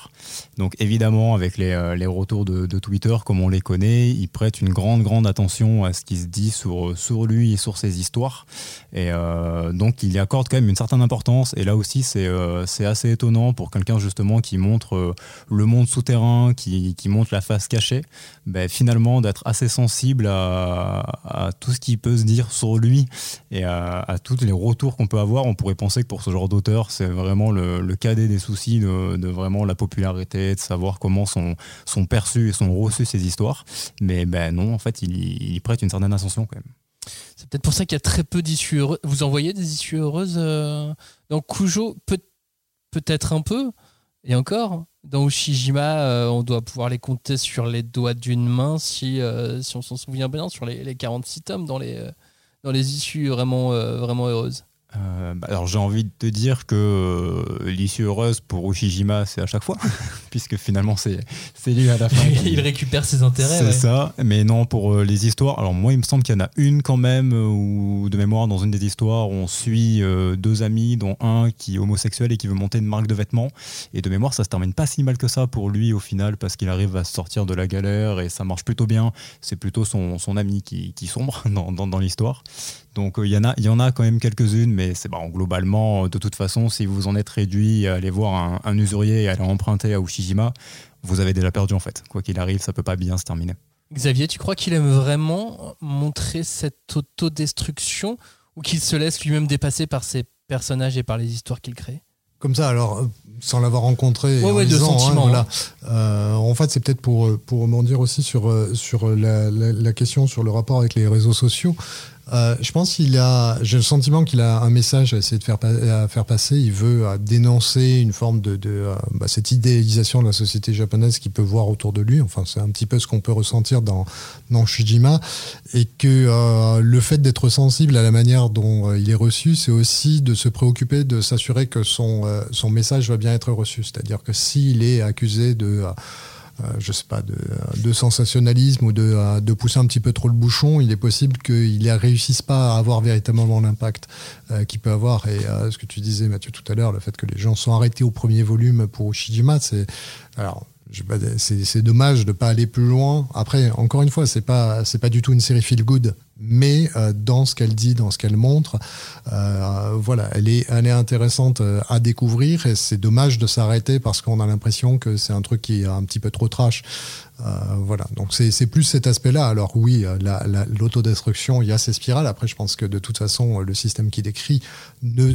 Speaker 3: Donc évidemment, avec les, euh, les retours de, Twitter, comme on les connaît, il prête une grande, grande attention à ce qui se dit sur, sur lui et sur ses histoires. Et euh, donc il y accorde quand même une certaine importance. Et là aussi, c'est euh, assez étonnant pour quelqu'un justement qui montre le monde souterrain, qui, qui montre la face cachée, ben, finalement d'être assez sensible à, à, tout ce qui peut se dire sur lui et à, toutes les retour qu'on peut avoir, on pourrait penser que pour ce genre d'auteur, c'est vraiment le, cadet des soucis de, vraiment la popularité, de savoir comment sont, sont et sont reçus ces histoires. Mais ben non, en fait, il, prête une certaine ascension quand même.
Speaker 1: C'est peut-être pour ça qu'il y a très peu d'issues heureuses. Vous envoyez des issues heureuses euh, dans peut, Peut-être un peu, et encore. Dans Ushijima, euh, on doit pouvoir les compter sur les doigts d'une main si, euh, si on s'en souvient bien, sur les, les 46 tomes dans les dans les issues euh, vraiment heureuses
Speaker 3: euh, bah, alors j'ai envie de te dire que euh, l'issue heureuse pour Ushijima c'est à chaque fois puisque finalement c'est lui à la fin
Speaker 1: il récupère ses intérêts
Speaker 3: c'est ça mais non pour euh, les histoires alors moi il me semble qu'il y en a une quand même ou de mémoire dans une des histoires on suit deux amis dont un qui est homosexuel et qui veut monter une marque de vêtements et de mémoire ça se termine pas si mal que ça pour lui au final parce qu'il arrive à sortir de la galère et ça marche plutôt bien. C'est plutôt son, son ami qui, qui sombre dans, dans, dans l'histoire donc il y en a il y en a quand même quelques-unes mais c'est bon, globalement, de toute façon, si vous en êtes réduit à aller voir un, un usurier et aller emprunter à Ushijima, vous avez déjà perdu en fait. Quoi qu'il arrive, ça peut pas bien se terminer.
Speaker 1: Xavier, tu crois qu'il aime vraiment montrer cette autodestruction ou qu'il se laisse lui-même dépasser par ses personnages et par les histoires qu'il crée?
Speaker 2: Comme ça, alors, euh, sans l'avoir rencontré,
Speaker 1: Ouais,
Speaker 2: en
Speaker 1: ouais, de
Speaker 2: lisant, hein,
Speaker 1: sentiment,
Speaker 2: voilà. Euh, en fait, c'est peut-être pour, pour rebondir aussi sur, euh, sur la, la- la question sur le rapport avec les réseaux sociaux. Euh, je pense qu'il a, j'ai le sentiment qu'il a un message à essayer de faire, à faire passer. Il veut euh, dénoncer une forme de, de euh, bah, cette idéalisation de la société japonaise qu'il peut voir autour de lui. Enfin, c'est un petit peu ce qu'on peut ressentir dans, dans Shijima. Et que euh, le fait d'être sensible à la manière dont il est reçu, c'est aussi de se préoccuper de s'assurer que son, euh, son message va bien être reçu. C'est-à-dire que s'il est accusé de, je sais pas, de, de sensationnalisme ou de, euh, de pousser un petit peu trop le bouchon, il est possible qu'il ne réussisse pas à avoir véritablement l'impact euh, qu'il peut avoir. Et euh, ce que tu disais, Mathieu, tout à l'heure, le fait que les gens sont arrêtés au premier volume pour Ushijima, c'est. Alors, c'est dommage de pas aller plus loin. Après, encore une fois, c'est pas c'est pas du tout une série feel good, mais euh, dans ce qu'elle dit, dans ce qu'elle montre, euh, voilà, elle est elle est intéressante euh, à découvrir et c'est dommage de s'arrêter parce qu'on a l'impression que c'est un truc qui est un petit peu trop trash. Voilà, donc c'est plus cet aspect-là. Alors oui, la- la- l'autodestruction, il y a ces spirales. Après, je pense que de toute façon, le système qui décrit ne,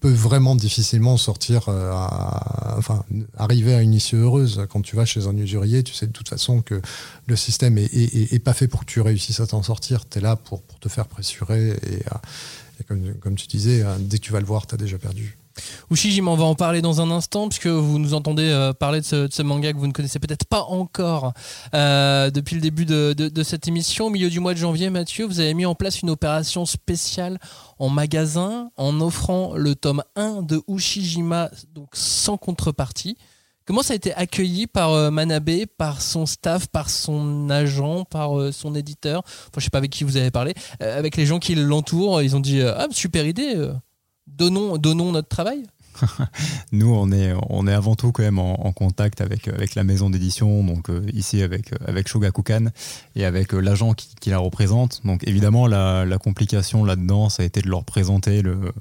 Speaker 2: peut vraiment difficilement sortir, enfin, arriver à une issue heureuse. Quand tu vas chez un usurier, tu sais de toute façon que le système est, est- pas fait pour que tu réussisses à t'en sortir. Tu es pour, te faire pressurer. Et, euh, comme, tu disais, euh, dès que tu vas le voir, tu as déjà perdu.
Speaker 1: Ushijima, on va en parler dans un instant, puisque vous nous entendez euh, parler de ce, manga que vous ne connaissez peut-être pas encore depuis le début de, de- de cette émission. Au milieu du mois de janvier, Mathieu, vous avez mis en place une opération spéciale en magasin en offrant le tome 1 de Ushijima, donc sans contrepartie. Comment ça a été accueilli par euh, Manabe, par son staff, par son agent, par euh, son éditeur? Enfin, je sais pas avec qui vous avez parlé. Euh, avec les gens qui l'entourent, ils ont dit Ah, super idée donnons, donnons notre travail
Speaker 3: Nous, on est, on est avant tout quand même en, en contact avec, avec la maison d'édition, donc euh, ici avec, avec Shogakukan et avec euh, l'agent qui, la représente. Donc évidemment, la, complication là-dedans, ça a été de leur présenter le,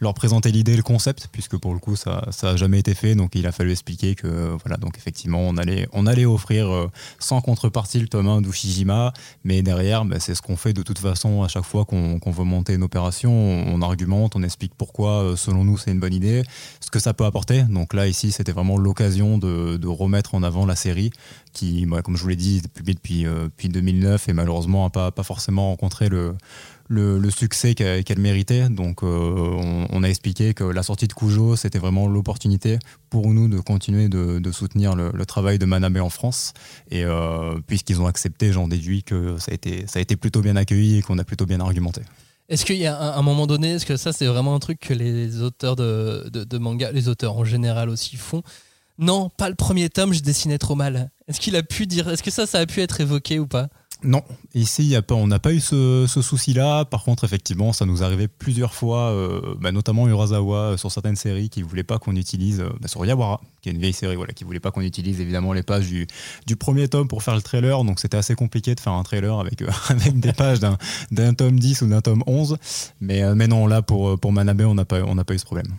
Speaker 3: leur présenter l'idée, le concept, puisque pour le coup, ça, ça a jamais été fait. Donc il a fallu expliquer que voilà, donc effectivement, on allait, on allait offrir euh, sans contrepartie le tome 1 d'Ushijima, mais derrière, bah, c'est ce qu'on fait de toute façon à chaque fois qu'on veut monter une opération. On, argumente, on explique pourquoi, selon nous, c'est une bonne idée ce que ça peut apporter. Donc là, ici, c'était vraiment l'occasion de, remettre en avant la série qui, bah, comme je vous l'ai dit, est publiée depuis, euh, depuis 2009 et malheureusement n'a pas, forcément rencontré le, succès qu'elle méritait. Donc euh, on, a expliqué que la sortie de Cujo, c'était vraiment l'opportunité pour nous de continuer de, soutenir le, travail de Manabe en France. Et euh, puisqu'ils ont accepté, j'en déduis que ça a, été, ça a été plutôt bien accueilli et qu'on a plutôt bien argumenté.
Speaker 1: Est-ce qu'il y a un, moment donné, est-ce que ça c'est vraiment un truc que les auteurs de, de, de manga, les auteurs en général aussi font? Non, pas le premier tome, je dessinais trop mal. Est-ce qu'il a pu dire, est-ce que ça, ça a pu être évoqué ou pas?
Speaker 3: Non, ici, on n'a pas eu ce, souci-là. Par contre, effectivement, ça nous arrivait plusieurs fois, euh, bah, notamment Urasawa, euh, sur certaines séries, qui ne voulait pas qu'on utilise, euh, bah, sur Yawara, qui est une vieille série, voilà, qui voulait pas qu'on utilise évidemment les pages du, premier tome pour faire le trailer. Donc, c'était assez compliqué de faire un trailer avec, avec des pages d'un, tome 10 ou d'un tome 11. Mais, non, là, pour, pour Manabe, on n'a pas, on n'a pas eu ce problème.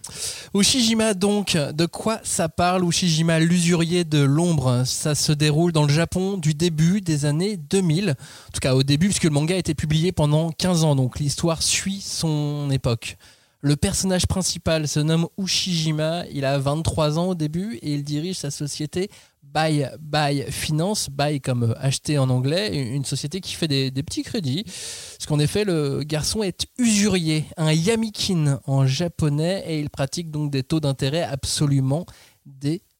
Speaker 1: Ushijima donc, de quoi ça parle Ushijima, l'usurier de l'ombre, ça se déroule dans le Japon du début des années 2000. En tout cas au début, puisque le manga a été publié pendant 15 ans, donc l'histoire suit son époque. Le personnage principal se nomme Ushijima, il a 23 ans au début et il dirige sa société Buy Buy Finance, Buy comme acheter en anglais, une société qui fait des, petits crédits. Parce qu'en effet, le garçon est usurier, un yamikin en japonais, et il pratique donc des taux d'intérêt absolument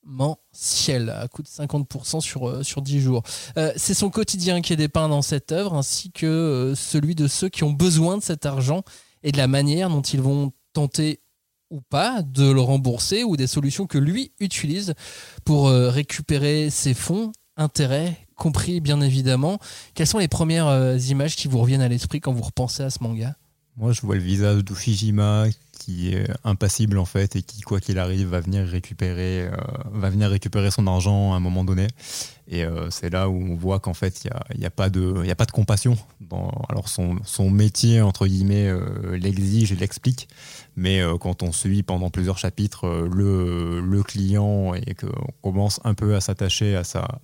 Speaker 1: démentiels, à coût de 50% sur, euh, sur 10 jours. Euh, C'est son quotidien qui est dépeint dans cette œuvre, ainsi que euh, celui de ceux qui ont besoin de cet argent et de la manière dont ils vont tenter ou pas de le rembourser ou des solutions que lui utilise pour récupérer ses fonds, intérêts compris bien évidemment. Quelles sont les premières images qui vous reviennent à l'esprit quand vous repensez à ce manga?
Speaker 3: Moi, je vois le visage d'Ushijima qui est impassible en fait et qui quoi qu'il arrive va venir récupérer euh, va venir récupérer son argent à un moment donné. Et euh, c'est là où on voit qu'en fait il n'y a, y a, pas de a pas de compassion dans, alors son, son métier entre guillemets l'exige et l'explique. Mais quand on suit pendant plusieurs chapitres le, le client et qu'on commence un peu à s'attacher à sa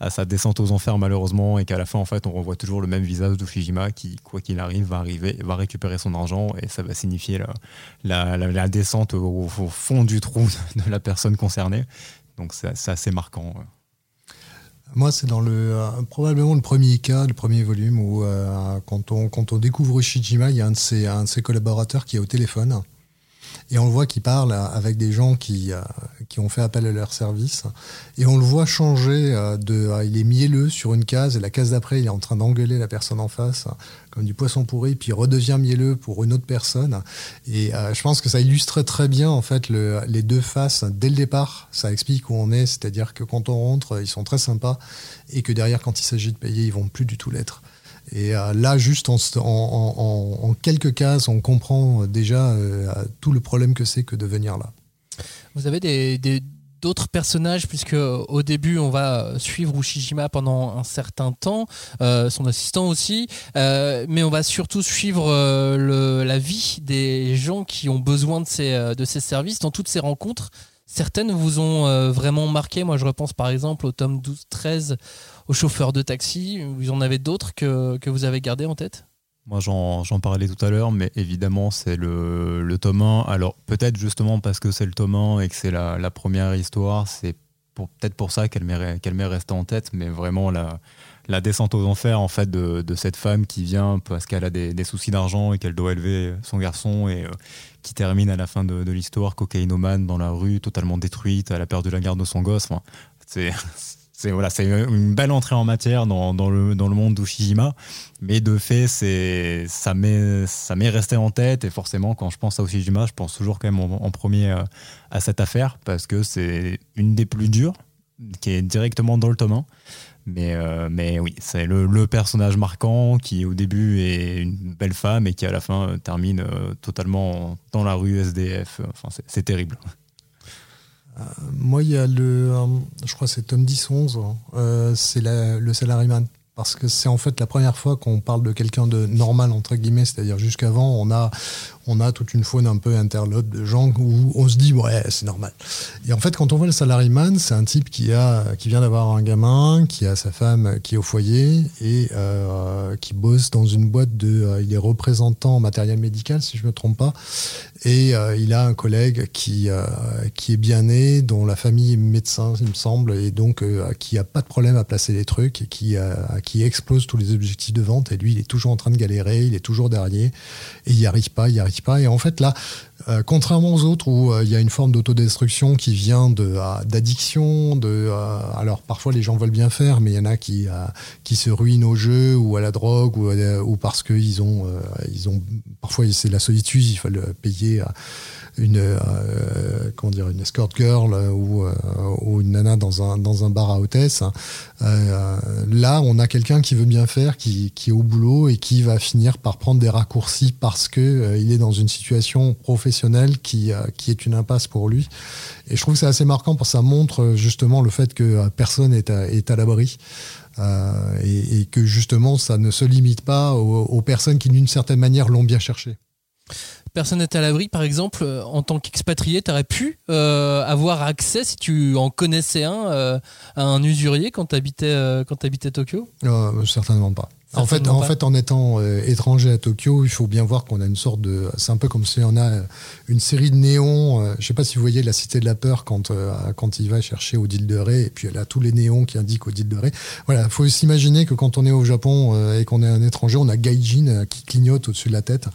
Speaker 3: à sa descente aux enfers malheureusement et qu'à la fin en fait on revoit toujours le même visage d'Ufijima qui quoi qu'il arrive va arriver va récupérer son argent et ça va signifier la, descente au, fond du trou de la personne concernée. Donc c'est assez marquant
Speaker 2: moi, c'est dans le euh, probablement le premier cas, le premier volume où euh, quand on quand on découvre Ushijima, il y a un de ses un de ses collaborateurs qui est au téléphone et on le voit qu'il parle avec des gens qui, euh, qui ont fait appel à leur service. Et on le voit changer euh, de. Euh, il est mielleux sur une case, et la case d'après, il est en train d'engueuler la personne en face, comme du poisson pourri, puis il redevient mielleux pour une autre personne. Et je pense que ça illustre très bien, en fait, le, les deux faces dès le départ. Ça explique où on est, c'est-à-dire que quand on rentre, ils sont très sympas, et que derrière, quand il s'agit de payer, ils vont plus du tout l'être. Et euh, là, juste en, quelques cases, on comprend déjà euh, tout le problème que c'est que de venir là.
Speaker 1: Vous avez d'autres personnages, puisque au début on va suivre Ushijima pendant un certain temps, euh, son assistant aussi, mais on va surtout suivre la vie des gens qui ont besoin de ces services dans toutes ces rencontres. Certaines vous ont vraiment marqué. Moi, je repense par exemple au tome 12-13 aux chauffeurs de taxi Vous en avez d'autres que, que vous avez gardé en tête?
Speaker 3: Moi, j'en parlais tout à l'heure, mais évidemment, c'est le, le, tome 1. Alors, peut-être justement parce que c'est le tome 1 et que c'est la, la, première histoire, c'est peut-être pour ça qu'elle m'est qu'elle restée en tête, mais vraiment la, la, descente aux enfers en fait de, de cette femme qui vient parce qu'elle a des, des soucis d'argent et qu'elle doit élever son garçon et euh, qui termine à la fin de, l'histoire cocaïnomane dans la rue, totalement détruite, elle a perdu la garde de son gosse. C'est c'est voilà, c'est une belle entrée en matière dans, le, dans le monde d'Ushijima, mais de fait, c'est ça m'est ça m'est resté en tête et forcément quand je pense à Ushijima, je pense toujours quand même en, premier euh, à cette affaire parce que c'est une des plus dures qui est directement dans le tome 1. Mais, euh, mais oui, c'est le, le, personnage marquant qui au début est une belle femme et qui à la fin euh, termine totalement dans la rue SDF. Enfin, c'est terrible.
Speaker 2: Euh, moi, il y a le, euh, je crois que c'est tome 10-11, euh, c'est le salaryman. Parce que c'est en fait la première fois qu'on parle de quelqu'un de normal entre guillemets, c'est-à-dire jusqu'avant on a on a toute une faune un peu interlope de gens où on se dit ouais c'est normal. Et en fait quand on voit le salaryman, c'est un type qui a qui vient d'avoir un gamin, qui a sa femme qui est au foyer et euh, qui bosse dans une boîte de euh, il est représentant en matériel médical si je me trompe pas et euh, il a un collègue qui qui est bien né, dont la famille est médecin il me semble et donc qui a pas de problème à placer les trucs et qui qui explose tous les objectifs de vente et lui il est toujours en train de galérer, il est toujours derrière et il n'y arrive pas, il n'y arrive pas. Et en fait, là, euh, contrairement aux autres où euh, il y a une forme d'autodestruction qui vient euh, d'addiction, de alors parfois les gens veulent bien faire, mais il y en a qui qui se ruinent au jeu ou à la drogue ou, ou parce qu'ils ont ont parfois c'est la solitude, il faut le payer une euh, comment dire une escort girl ou, euh, ou une nana dans un dans un bar à hôtesse. Euh, là, on a quelqu'un qui veut bien faire, qui, qui est au boulot et qui va finir par prendre des raccourcis parce que il est dans une situation professionnelle qui qui est une impasse pour lui. Et je trouve que c'est assez marquant parce que ça montre justement le fait que personne est à, est à l'abri. et, et, que justement ça ne se limite pas aux, aux personnes qui d'une certaine manière l'ont bien cherché
Speaker 1: personne n'est à l'abri, par exemple, euh, en tant qu'expatrié, tu pu euh, avoir accès, si tu en connaissais un, euh, à un usurier quand tu habitais, habitais Tokyo?
Speaker 2: Certainement pas. En fait, en fait, en étant euh, étranger à Tokyo, il faut bien voir qu'on a une sorte de. C'est un peu comme si on a euh, une série de néons. Euh, je sais pas si vous voyez la Cité de la Peur quand quand il va chercher Odile de Ré, et puis elle a tous les néons qui indiquent Odile de Ré. Voilà, il faut s'imaginer que quand on est au Japon et qu'on est un étranger, on a Gaijin qui clignote au-dessus de la tête,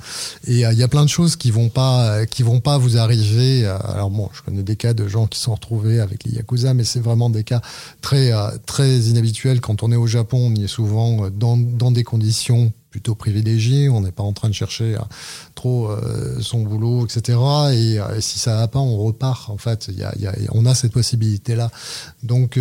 Speaker 2: et il y a plein de choses qui vont pas qui vont pas vous arriver. Alors bon, je connais des cas de gens qui sont retrouvés avec les yakuza, mais c'est vraiment des cas très très inhabituels. Quand on est au Japon, on y est souvent dans dans des conditions plutôt privilégié. On n'est pas en train de chercher trop son boulot, etc. Et, si ça va pas, on repart. En fait, on a cette possibilité là. Donc, et,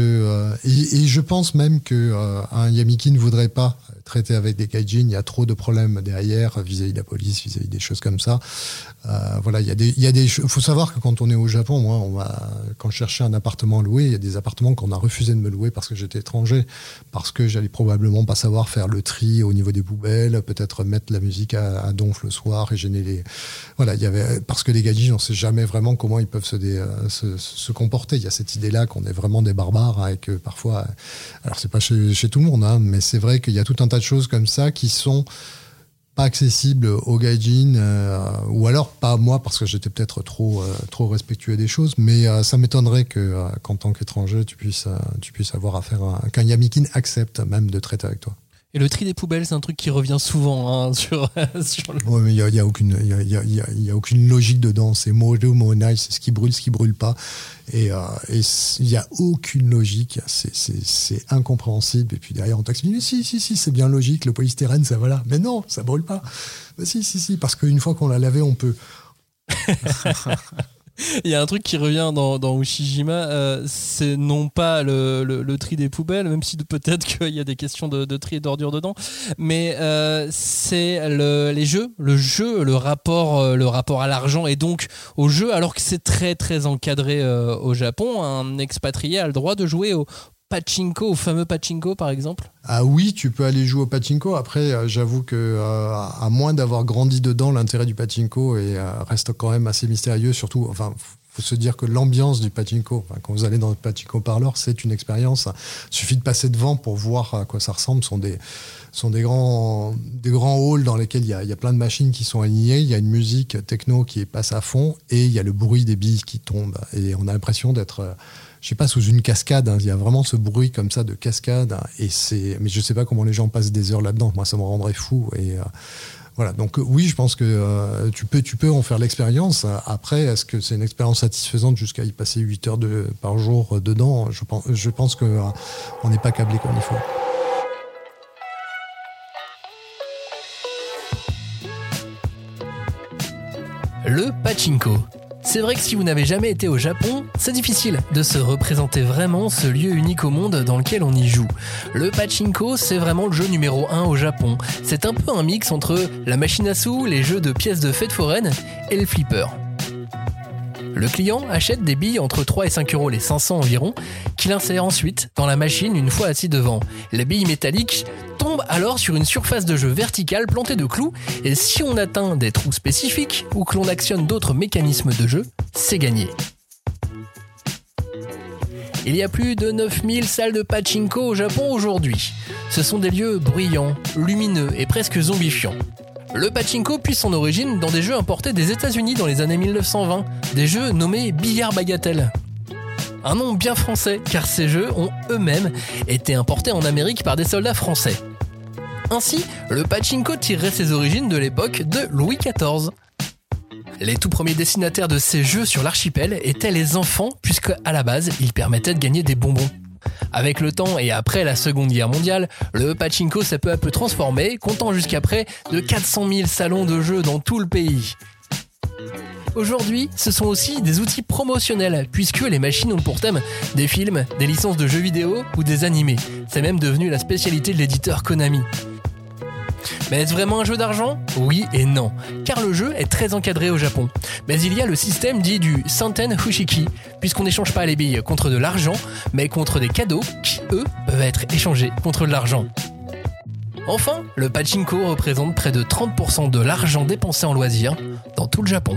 Speaker 2: et, je pense même que un Yamiki ne voudrait pas traiter avec des gaijin. Il y a trop de problèmes derrière vis-à-vis de la police, vis-à-vis des choses comme ça. Euh, voilà, il y a des, il y a des. Faut savoir que quand on est au Japon, moi, on va, quand je cherchais un appartement loué, il y a des appartements qu'on a refusé de me louer parce que j'étais étranger, parce que j'allais probablement pas savoir faire le tri au niveau des poubelles, peut-être mettre la musique à, à donf le soir et gêner les. Voilà, il y avait parce que les gaijins, on sait jamais vraiment comment ils peuvent se, euh, se, se, comporter. Il y a cette idée-là qu'on est vraiment des barbares hein, et que parfois, alors c'est pas chez, chez tout le monde, hein, mais c'est vrai qu'il y a tout un tas de choses comme ça qui sont pas accessible au gaijin euh, ou alors pas moi parce que j'étais peut-être trop euh, respectueux des choses mais euh, ça m'étonnerait que qu'en tant qu'étranger tu puisses tu puisses avoir affaire qu'un yamikin accepte même de traiter avec toi
Speaker 1: et le tri des poubelles, c'est un truc qui revient souvent hein, sur, sur le...
Speaker 2: Ouais, mais il n'y a, y a, aucune, y a, y a, y a aucune logique dedans. C'est mojo, monai, c'est ce qui brûle, ce qui brûle pas. Et il euh, n'y a aucune logique. C'est incompréhensible. Et puis derrière, on t'explique, si, si, si, c'est bien logique. Le polystyrène, ça voilà. Mais non, ça brûle pas. Mais si, si, si, parce qu'une fois qu'on l'a lavé, on peut.
Speaker 1: Il y a un truc qui revient dans, Ushijima, euh, c'est non pas le, tri des poubelles, même si peut-être qu'il y a des questions de, tri et d'ordures dedans, mais euh, c'est le, les jeux, le jeu, le rapport, euh, le rapport à l'argent et donc au jeu, alors que c'est très très encadré au Japon. Un expatrié a le droit de jouer au, pachinko, au fameux pachinko par exemple
Speaker 2: Ah oui, tu peux aller jouer au pachinko. Après, euh, j'avoue que euh, à moins d'avoir grandi dedans, l'intérêt du pachinko euh, reste quand même assez mystérieux. Surtout, enfin, faut se dire que l'ambiance du pachinko, quand vous allez dans le pachinko parleur, c'est une expérience. Il suffit de passer devant pour voir à quoi ça ressemble. Sont des sont des grands, des grands halls dans lesquels il y, a, il y a plein de machines qui sont alignées, il y a une musique techno qui passe à fond et il y a le bruit des billes qui tombent. Et on a l'impression d'être je sais pas, sous une cascade. Hein. Il y a vraiment ce bruit comme ça de cascade. et c'est, mais je sais pas comment les gens passent des heures là-dedans. Moi, ça me rendrait fou. Et euh, voilà. Donc euh, oui, je pense que euh, tu peux, tu peux en faire l'expérience. Après, est-ce que c'est une expérience satisfaisante jusqu'à y passer 8 heures de, par jour dedans? Je pense, je pense que on n'est pas câblé comme il faut.
Speaker 1: Le pachinko. C'est vrai que si vous n'avez jamais été au Japon, c'est difficile de se représenter vraiment ce lieu unique au monde dans lequel on y joue. Le pachinko, c'est vraiment le jeu numéro 1 au Japon. C'est un peu un mix entre la machine à sous, les jeux de pièces de fête foraine et le flipper. Le client achète des billes entre 3 et 5 euros les 500 environ, qu'il insère ensuite dans la machine une fois assis devant. Les billes métalliques tombent alors sur une surface de jeu verticale plantée de clous, et si on atteint des trous spécifiques ou que l'on actionne d'autres mécanismes de jeu, c'est gagné. Il y a plus de 9000 salles de pachinko au Japon aujourd'hui. Ce sont des lieux bruyants, lumineux et presque zombifiants. Le pachinko puise son origine dans des jeux importés des États-Unis dans les années 1920, des jeux nommés billard bagatelle. Un nom bien français, car ces jeux ont eux-mêmes été importés en Amérique par des soldats français. Ainsi, le pachinko tirerait ses origines de l'époque de Louis XIV. Les tout premiers destinataires de ces jeux sur l'archipel étaient les enfants, puisque à la base, ils permettaient de gagner des bonbons. Avec le temps et après la Seconde Guerre mondiale, le pachinko s'est peu à peu transformé, comptant jusqu'à près de 400 000 salons de jeux dans tout le pays. Aujourd'hui, ce sont aussi des outils promotionnels, puisque les machines ont pour thème des films, des licences de jeux vidéo ou des animés. C'est même devenu la spécialité de l'éditeur Konami. Mais est-ce vraiment un jeu d'argent? Oui et non, car le jeu est très encadré au Japon. Mais il y a le système dit du Santen Fushiki, puisqu'on n'échange pas les billes contre de l'argent, mais contre des cadeaux qui, eux, peuvent être échangés contre de l'argent. Enfin, le pachinko représente près de 30% de l'argent dépensé en loisirs dans tout le Japon.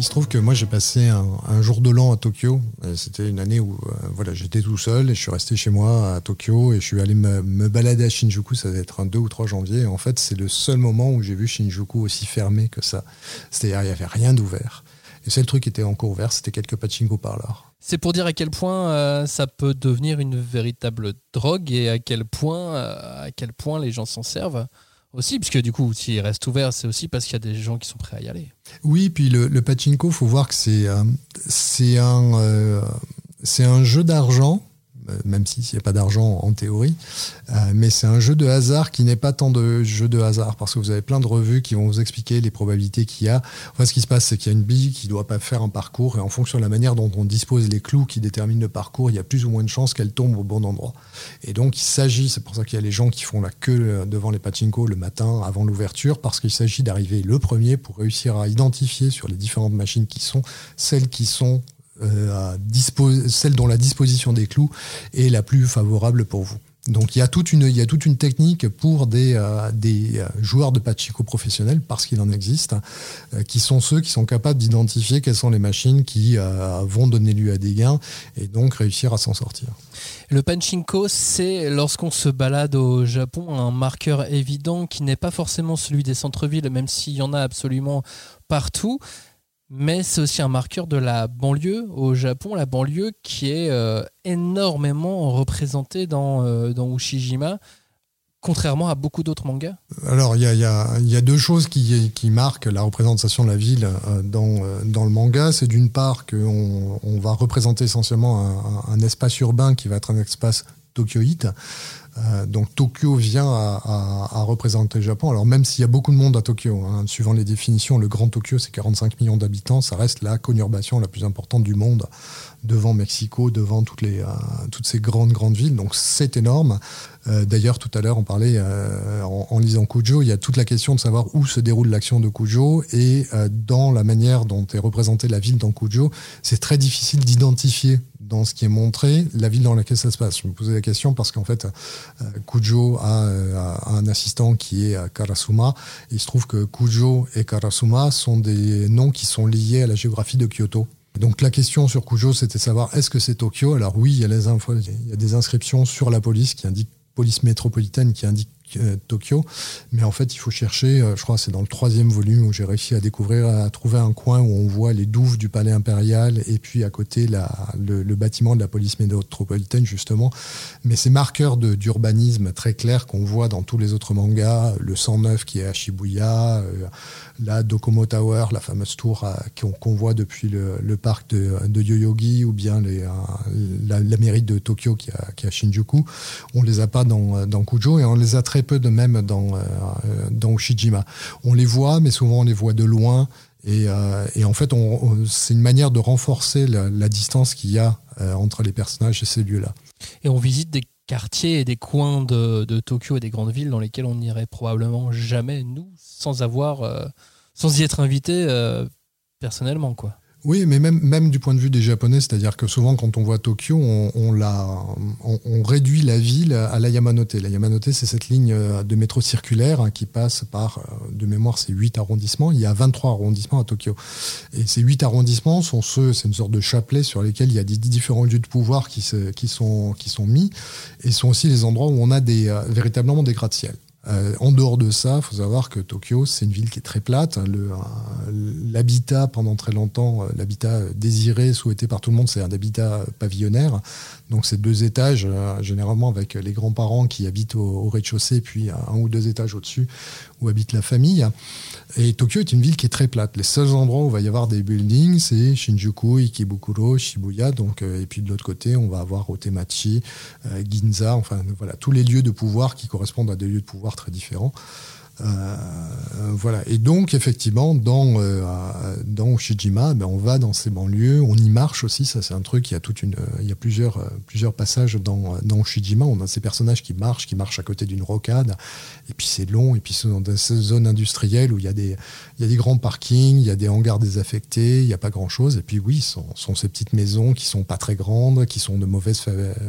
Speaker 2: Il se trouve que moi j'ai passé un, jour de l'an à Tokyo. C'était une année où euh, voilà, j'étais tout seul et je suis resté chez moi à Tokyo et je suis allé me, balader à Shinjuku. Ça devait être un 2 ou 3 janvier. En fait, c'est le seul moment où j'ai vu Shinjuku aussi fermé que ça. C'est-à-dire, il n'y avait rien d'ouvert. Et c'est le truc qui était encore ouvert, c'était quelques pachinko parleurs.
Speaker 1: C'est pour dire à quel point euh, ça peut devenir une véritable drogue et à quel point, euh, à quel point les gens s'en servent aussi, puisque du coup, s'il reste ouvert, c'est aussi parce qu'il y a des gens qui sont prêts à y aller.
Speaker 2: Oui, puis le, le pachinko, faut voir que c'est euh, un, euh, c'est un jeu d'argent même s'il n'y a pas d'argent en théorie. mais c'est un jeu de hasard qui n'est pas tant de jeu de hasard, parce que vous avez plein de revues qui vont vous expliquer les probabilités qu'il y a. Enfin, ce qui se passe, c'est qu'il y a une bille qui ne doit pas faire un parcours, et en fonction de la manière dont on dispose les clous qui déterminent le parcours, il y a plus ou moins de chances qu'elle tombe au bon endroit. Et donc, il s'agit, c'est pour ça qu'il y a les gens qui font la queue devant les pachinko le matin avant l'ouverture, parce qu'il s'agit d'arriver le premier pour réussir à identifier sur les différentes machines qui sont celles qui sont euh, celle dont la disposition des clous est la plus favorable pour vous. Donc il y a toute une, il y a toute une technique pour des, euh, des euh, joueurs de pachinko professionnels, parce qu'il en existe, qui sont ceux qui sont capables d'identifier quelles sont les machines qui vont donner lieu à des gains et donc réussir à s'en sortir.
Speaker 1: Le pachinko, c'est lorsqu'on se balade au Japon un marqueur évident qui n'est pas forcément celui des centres-villes, même s'il y en a absolument partout mais c'est aussi un marqueur de la banlieue au Japon, la banlieue qui est euh, énormément représentée dans, euh, dans Ushijima, contrairement à beaucoup d'autres mangas.
Speaker 2: Alors, il y a, deux choses qui, marquent la représentation de la ville euh, dans, dans le manga. C'est d'une part qu'on on va représenter essentiellement un, un, espace urbain qui va être un espace tokyoïte. Euh, donc Tokyo vient à, représenter le Japon. Alors même s'il y a beaucoup de monde à Tokyo, hein, suivant les définitions, le Grand Tokyo c'est 45 millions d'habitants, ça reste la conurbation la plus importante du monde devant Mexico, devant toutes, les, euh, toutes ces grandes, grandes villes. Donc c'est énorme. Euh, d'ailleurs, tout à l'heure, on parlait, euh, en, lisant Kujo, il y a toute la question de savoir où se déroule l'action de Kujo. Et dans la manière dont est représentée la ville dans Kujo, c'est très difficile d'identifier dans ce qui est montré la ville dans laquelle ça se passe. Je me posais la question parce qu'en fait, Kujo a, a, un assistant qui est Karasuma. Il se trouve que Kujo et Karasuma sont des noms qui sont liés à la géographie de Kyoto. Donc la question sur Kujo, c'était savoir est-ce que c'est Tokyo? Alors oui, il y, a des inscriptions sur la police qui indiquent police métropolitaine qui indique euh, Tokyo. Mais en fait, il faut chercher, euh, je crois c'est dans le troisième volume où j'ai réussi à découvrir, à trouver un coin où on voit les douves du palais impérial et puis à côté le, bâtiment de la police métropolitaine, justement. Mais ces marqueurs d'urbanisme très clairs qu'on voit dans tous les autres mangas, le 109 qui est à Shibuya, euh, la Docomo Tower, la fameuse tour qu'on voit depuis le, parc de, Yoyogi, ou bien la, mairie de Tokyo qui qui a Shinjuku, on les a pas dans, dans Kujo et on les a très peu de même dans, euh, dans Ushijima. On les voit, mais souvent on les voit de loin. Et, euh, en fait, c'est une manière de renforcer la, distance qu'il y a euh, entre les personnages et ces lieux-là.
Speaker 1: Et on visite des quartiers et des coins de, Tokyo et des grandes villes dans lesquels on n'irait probablement jamais, nous, sans avoir, sans y être invité personnellement, quoi.
Speaker 2: Oui, mais même, du point de vue des Japonais, c'est-à-dire que souvent quand on voit Tokyo, on, réduit la ville à la Yamanote. La Yamanote, c'est cette ligne euh, de métro circulaire hein, qui passe par, euh, de mémoire, c'est 8 arrondissements. Il y a 23 arrondissements à Tokyo. Et ces 8 arrondissements sont ceux, c'est une sorte de chapelet sur lesquels il y a différents lieux de pouvoir qui, sont, mis et sont aussi les endroits où on a euh, véritablement des gratte-ciel. En dehors de ça, il faut savoir que Tokyo, c'est une ville qui est très plate. L'habitat, pendant très longtemps, euh, l'habitat désiré, souhaité par tout le monde, c'est un habitat pavillonnaire. Donc c'est deux étages, généralement avec les grands-parents qui habitent au, rez-de-chaussée, puis un ou deux étages au-dessus où habite la famille. Et Tokyo est une ville qui est très plate. Les seuls endroits où il va y avoir des buildings, c'est Shinjuku, Ikebukuro, Shibuya. Donc, et puis de l'autre côté, on va avoir Otemachi, Ginza, enfin voilà, tous les lieux de pouvoir qui correspondent à des lieux de pouvoir très différents. Euh, voilà. Et donc, effectivement, dans, euh, dans Ushijima, ben, on va dans ces banlieues, on y marche aussi. Ça, c'est un truc. Il y a toute une, il y a plusieurs, euh, plusieurs passages dans, dans Ushijima. On a ces personnages qui marchent, qui marchent à côté d'une rocade. Et puis c'est long. Et puis c'est dans ces zones industrielles où il y a des, il y a des grands parkings, il y a des hangars désaffectés, il n'y a pas grand chose. Et puis oui, ce sont, sont, ces petites maisons qui sont pas très grandes, qui sont de mauvaise,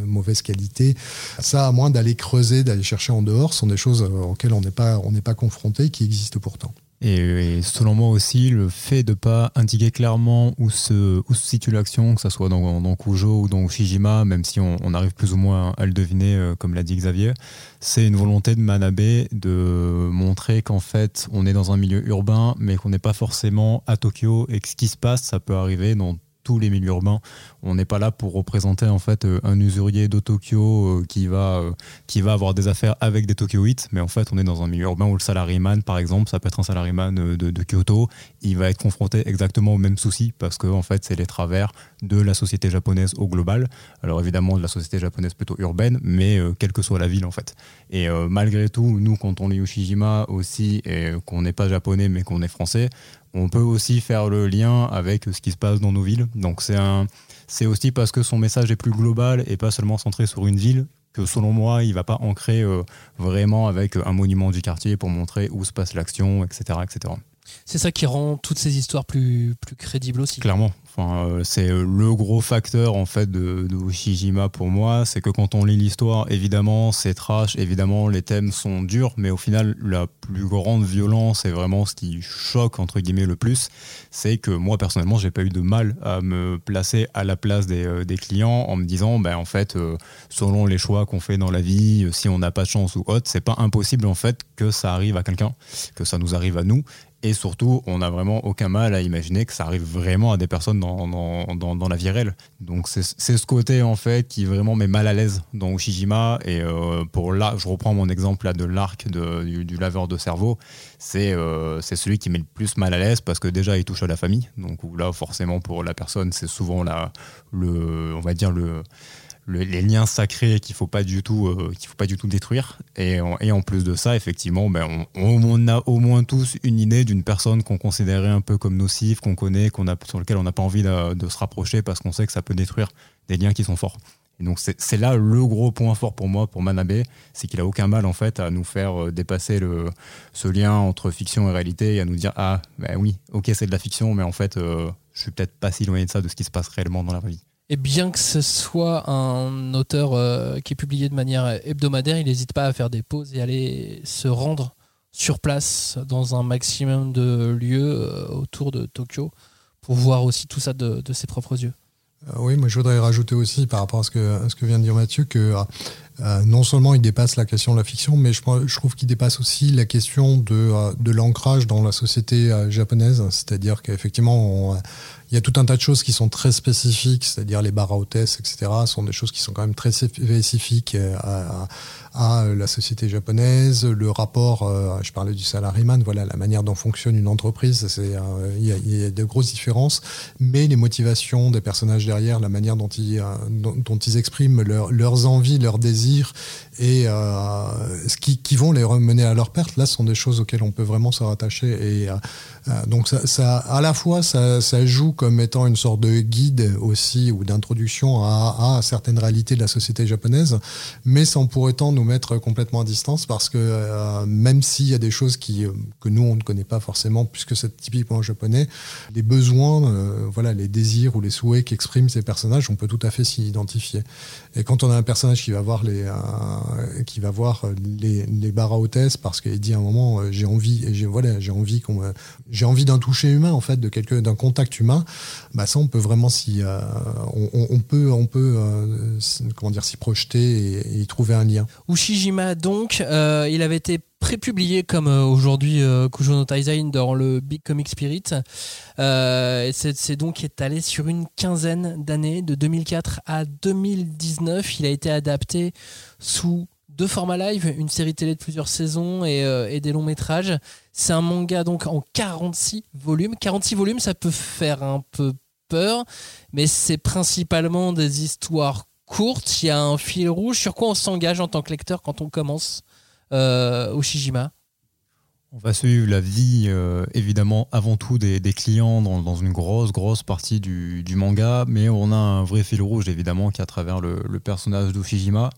Speaker 2: mauvaise qualité. Ça, à moins d'aller creuser, d'aller chercher en dehors, sont des choses auxquelles on n'est pas, on n'est pas confrontés qui existent pourtant.
Speaker 3: Et, selon moi aussi, le fait de pas indiquer clairement où se, situe l'action, que ce soit dans, dans Kujo ou dans Shijima, même si on, arrive plus ou moins à le deviner, euh, comme l'a dit Xavier, c'est une volonté de Manabe de montrer qu'en fait, on est dans un milieu urbain, mais qu'on n'est pas forcément à Tokyo et que ce qui se passe, ça peut arriver dans tous les milieux urbains. On n'est pas là pour représenter en fait euh, un usurier de Tokyo euh, qui va euh, qui va avoir des affaires avec des Tokyoites, mais en fait on est dans un milieu urbain où le salariman par exemple, ça peut être un salariman de, de Kyoto, il va être confronté exactement aux mêmes soucis parce que fait c'est les travers de la société japonaise au global. Alors évidemment de la société japonaise plutôt urbaine, mais quelle que soit la ville en fait. Et malgré tout, nous quand on lit Ushijima aussi et qu'on n'est pas japonais mais qu'on est français, on peut aussi faire le lien avec ce qui se passe dans nos villes. Donc c'est un, c'est aussi parce que son message est plus global et pas seulement centré sur une ville que selon moi, il va pas ancrer euh, vraiment avec un monument du quartier pour montrer où se passe l'action, etc., etc.
Speaker 1: C'est ça qui rend toutes ces histoires plus, plus crédibles aussi.
Speaker 3: Clairement. Enfin, euh, c'est euh, le gros facteur en fait de, de pour moi, c'est que quand on lit l'histoire, évidemment c'est trash, évidemment les thèmes sont durs, mais au final la plus grande violence et vraiment ce qui choque entre guillemets le plus, c'est que moi personnellement j'ai pas eu de mal à me placer à la place des, euh, des clients en me disant ben en fait selon les choix qu'on fait dans la vie, si on n'a pas de chance ou autre, c'est pas impossible en fait que ça arrive à quelqu'un, que ça nous arrive à nous et surtout, on n'a vraiment aucun mal à imaginer que ça arrive vraiment à des personnes dans, dans, dans, la vie réelle. Donc c'est ce côté en fait qui vraiment met mal à l'aise dans Ushijima. Et euh, pour là, je reprends mon exemple là de l'arc du, du, laveur de cerveau. C'est euh, c'est celui qui met le plus mal à l'aise parce que déjà il touche à la famille. Donc là, forcément pour la personne, c'est souvent la, le, on va dire le les liens sacrés qu'il faut pas du tout euh, qu'il faut pas du tout détruire. Et, et, en plus de ça effectivement ben on, a au moins tous une idée d'une personne qu'on considérait un peu comme nocive qu'on connaît qu'on a sur lequel on n'a pas envie de, se rapprocher parce qu'on sait que ça peut détruire des liens qui sont forts. Et donc c'est là le gros point fort pour moi pour Manabe c'est qu'il a aucun mal en fait à nous faire euh, dépasser le ce lien entre fiction et réalité et à nous dire ah ben oui ok c'est de la fiction mais en fait euh, je suis peut-être pas si loin de ça de ce qui se passe réellement dans la vie
Speaker 1: et bien que ce soit un auteur euh, qui est publié de manière hebdomadaire, il n'hésite pas à faire des pauses et aller se rendre sur place dans un maximum de lieux euh, autour de Tokyo pour voir aussi tout ça de, ses propres yeux.
Speaker 2: Euh, oui, moi je voudrais rajouter aussi par rapport à ce que, ce que vient de dire Mathieu que non seulement il dépasse la question de la fiction, mais je, je trouve qu'il dépasse aussi la question de, de l'ancrage dans la société japonaise. C'est-à-dire qu'effectivement, il y a tout un tas de choses qui sont très spécifiques, c'est-à-dire les bars à hôtesse, etc., sont des choses qui sont quand même très spécifiques à, à la société japonaise, le rapport, euh, je parlais du salaryman, voilà, la manière dont fonctionne une entreprise, c'est, euh, il y, a de grosses différences, mais les motivations des personnages derrière, la manière dont ils, euh, dont, ils expriment leurs envies, leurs désirs, et ce qui, qui, vont les remener à leur perte, là, sont des choses auxquelles on peut vraiment se rattacher, et donc ça, à la fois, ça, ça joue comme étant une sorte de guide aussi ou d'introduction à, certaines réalités de la société japonaise, mais sans pour autant nous mettre complètement à distance parce que euh, même s'il y a des choses qui, euh, que nous on ne connaît pas forcément puisque c'est typiquement japonais, les besoins, euh, voilà, les désirs ou les souhaits qu'expriment ces personnages, on peut tout à fait s'y identifier. Et quand on a un personnage qui va voir les, qui va voir les, les bars à hôtesse parce qu'il dit à un moment j'ai envie voilà envie qu'on j'ai envie d'un toucher humain en fait de quelque d'un contact humain bah ça on peut vraiment s'y euh, on, peut on peut euh, comment dire s'y projeter et, y trouver un lien.
Speaker 1: Ushijima donc euh, il avait été prépublié comme aujourd'hui Kujo no Taizai dans le Big Comic Spirit. c'est donc étalé sur une quinzaine d'années, de 2004 à 2019. Il a été adapté sous deux formats live, une série télé de plusieurs saisons et, et des longs métrages. C'est un manga donc en 46 volumes. 46 volumes, ça peut faire un peu peur, mais c'est principalement des histoires courtes. Il y a un fil rouge. Sur quoi on s'engage en tant que lecteur quand on commence euh, au Shijima
Speaker 3: on va suivre la vie, euh, évidemment, avant tout des, clients dans, une grosse, grosse partie du, manga, mais on a un vrai fil rouge, évidemment, qui est à travers le, personnage d'Ushijima.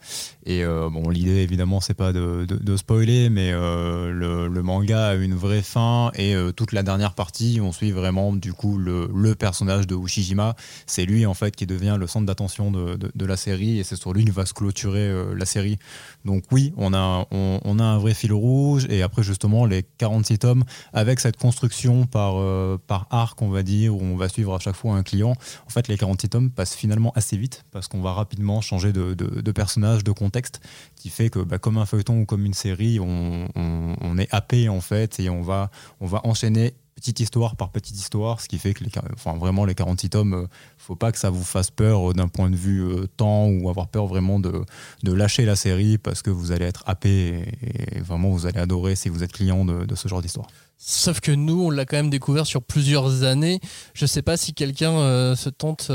Speaker 3: Et euh, bon, l'idée, évidemment, c'est pas de, spoiler, mais euh, le, manga a une vraie fin, et toute la dernière partie, on suit vraiment, du coup, le, personnage de Ushijima. C'est lui, en fait, qui devient le centre d'attention de, la série, et c'est sur lui que va se clôturer la série. Donc oui, on a, on a un vrai fil rouge, et après, justement, les 46 tomes avec cette construction par, euh, par arc, on va dire, où on va suivre à chaque fois un client. En fait, les 46 tomes passent finalement assez vite parce qu'on va rapidement changer de, de, personnage, de contexte, qui fait que bah, comme un feuilleton ou comme une série, on, on, est happé en fait et on va, on va enchaîner petite histoire par petite histoire, ce qui fait que les, enfin, vraiment les 46 tomes, euh, faut pas que ça vous fasse peur euh, d'un point de vue euh, temps ou avoir peur vraiment de, de, lâcher la série parce que vous allez être happé et, vraiment vous allez adorer si vous êtes client de, de ce genre d'histoire.
Speaker 1: Sauf que nous, on l'a quand même découvert sur plusieurs années. Je sais pas si quelqu'un se tente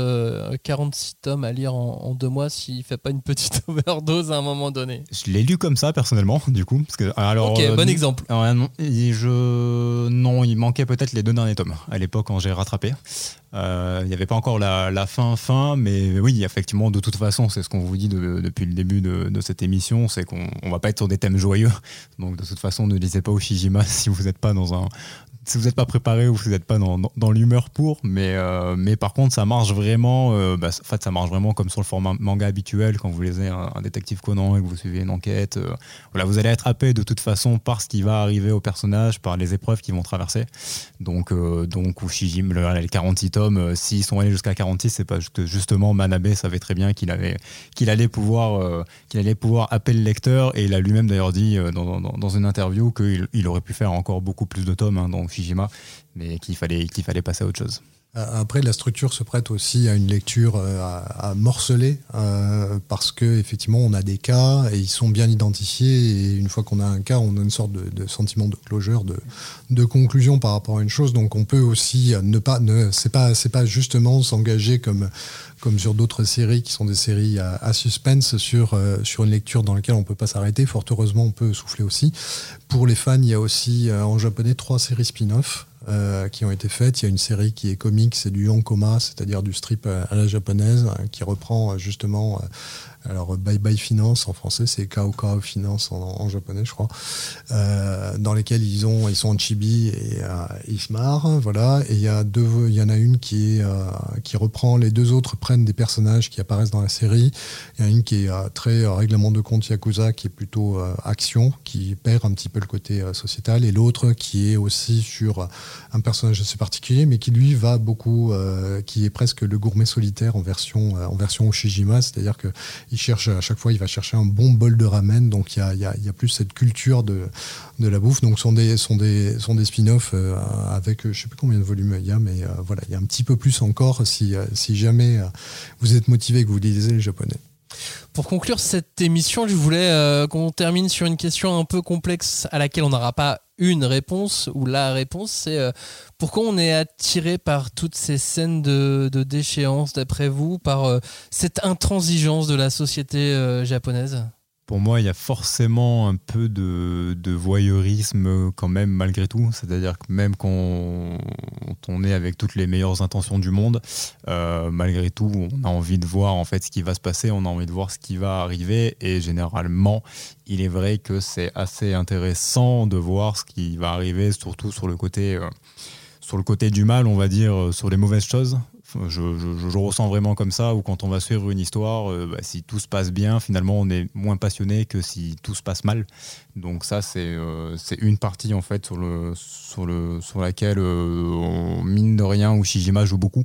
Speaker 1: 46 tomes à lire en, deux mois s'il fait pas une petite overdose à un moment donné.
Speaker 3: Je l'ai lu comme ça personnellement, du coup. Parce que, alors,
Speaker 1: ok, bon exemple.
Speaker 3: non, je, non, il manquait peut-être les deux derniers tomes à l'époque quand j'ai rattrapé. Euh, il n'y avait pas encore la, fin fin, mais oui, effectivement, de toute façon, c'est ce qu'on vous dit depuis le début de, cette émission, c'est qu'on ne va pas être sur des thèmes joyeux. Donc de toute façon, ne lisez pas Ushijima si vous n'êtes pas dans un, 어? Si vous n'êtes pas préparé ou vous n'êtes pas dans, l'humeur pour, mais, euh, mais par contre, ça marche vraiment. Euh, bah, en fait, ça marche vraiment comme sur le format manga habituel quand vous lisez un, détective Conan et que vous suivez une enquête. Euh, voilà, vous allez être happé de toute façon par ce qui va arriver au personnage, par les épreuves qu'ils vont traverser. Donc, donc Ushijim, le, les 46 tomes, s'ils sont allés jusqu'à 46, c'est parce que justement Manabe savait très bien qu'il avait allait pouvoir qu'il allait pouvoir appeler le lecteur et il a lui-même d'ailleurs dit dans, dans, dans, une interview qu'il il aurait pu faire encore beaucoup plus de tomes. Hein, donc mais qu'il fallait, qu'il fallait passer à autre chose.
Speaker 2: Euh, après, la structure se prête aussi à une lecture euh, à, morceler euh, parce que effectivement, on a des cas et ils sont bien identifiés. Et une fois qu'on a un cas, on a une sorte de, sentiment de closure, de, de, conclusion par rapport à une chose. Donc, on peut aussi ne pas, ne, c'est pas, c'est pas justement s'engager comme comme sur d'autres séries qui sont des séries à, suspense sur sur une lecture dans laquelle on peut pas s'arrêter. Fort heureusement, on peut souffler aussi. Pour les fans, il y a aussi en japonais trois séries spin-off. Euh, qui ont été faites. Il y a une série qui est comique, c'est du Yonkoma, c'est-à-dire du strip à la japonaise, qui reprend justement alors Bye Bye Finance en français, c'est Kao Kao Finance en, japonais, je crois, euh, dans lesquels ils ont, ils sont en chibi et euh, ils se marrent, voilà. Et il y y en a une qui euh, qui reprend les deux autres prennent des personnages qui apparaissent dans la série. Il y en a une qui est euh, très règlement de compte yakuza, qui est plutôt action, qui perd un petit peu le côté sociétal, et l'autre qui est aussi sur un personnage assez particulier, mais qui lui va beaucoup, qui est presque le gourmet solitaire en version, en version Ushijima, c'est-à-dire que il cherche à chaque fois, il va chercher un bon bol de ramen. Donc il y a, plus cette culture de, la bouffe. Donc sont des sont des spin-offs euh, avec je sais plus combien de volumes il y a, mais euh, voilà, il y a un petit peu plus encore si euh, jamais vous êtes motivé et que vous lisez les japonais.
Speaker 1: Pour conclure cette émission, je voulais qu'on termine sur une question un peu complexe à laquelle on n'aura pas une réponse ou la réponse, c'est euh, pourquoi on est attiré par toutes ces scènes de, déchéance, d'après vous, par euh, cette intransigeance de la société euh, japonaise?
Speaker 3: Pour moi, il y a forcément un peu de, voyeurisme quand même malgré tout. C'est-à-dire que même quand on, est avec toutes les meilleures intentions du monde, euh, malgré tout, on a envie de voir en fait ce qui va se passer, on a envie de voir ce qui va arriver. Et généralement, il est vrai que c'est assez intéressant de voir ce qui va arriver, surtout sur le côté, euh, du mal, on va dire, euh, sur les mauvaises choses. Je, ressens vraiment comme ça, où quand on va suivre une histoire, euh, bah, si tout se passe bien, finalement, on est moins passionné que si tout se passe mal. Donc ça, c'est euh, une partie, en fait, sur, le, sur, le, sur laquelle, euh, on, mine de rien, Ushijima joue beaucoup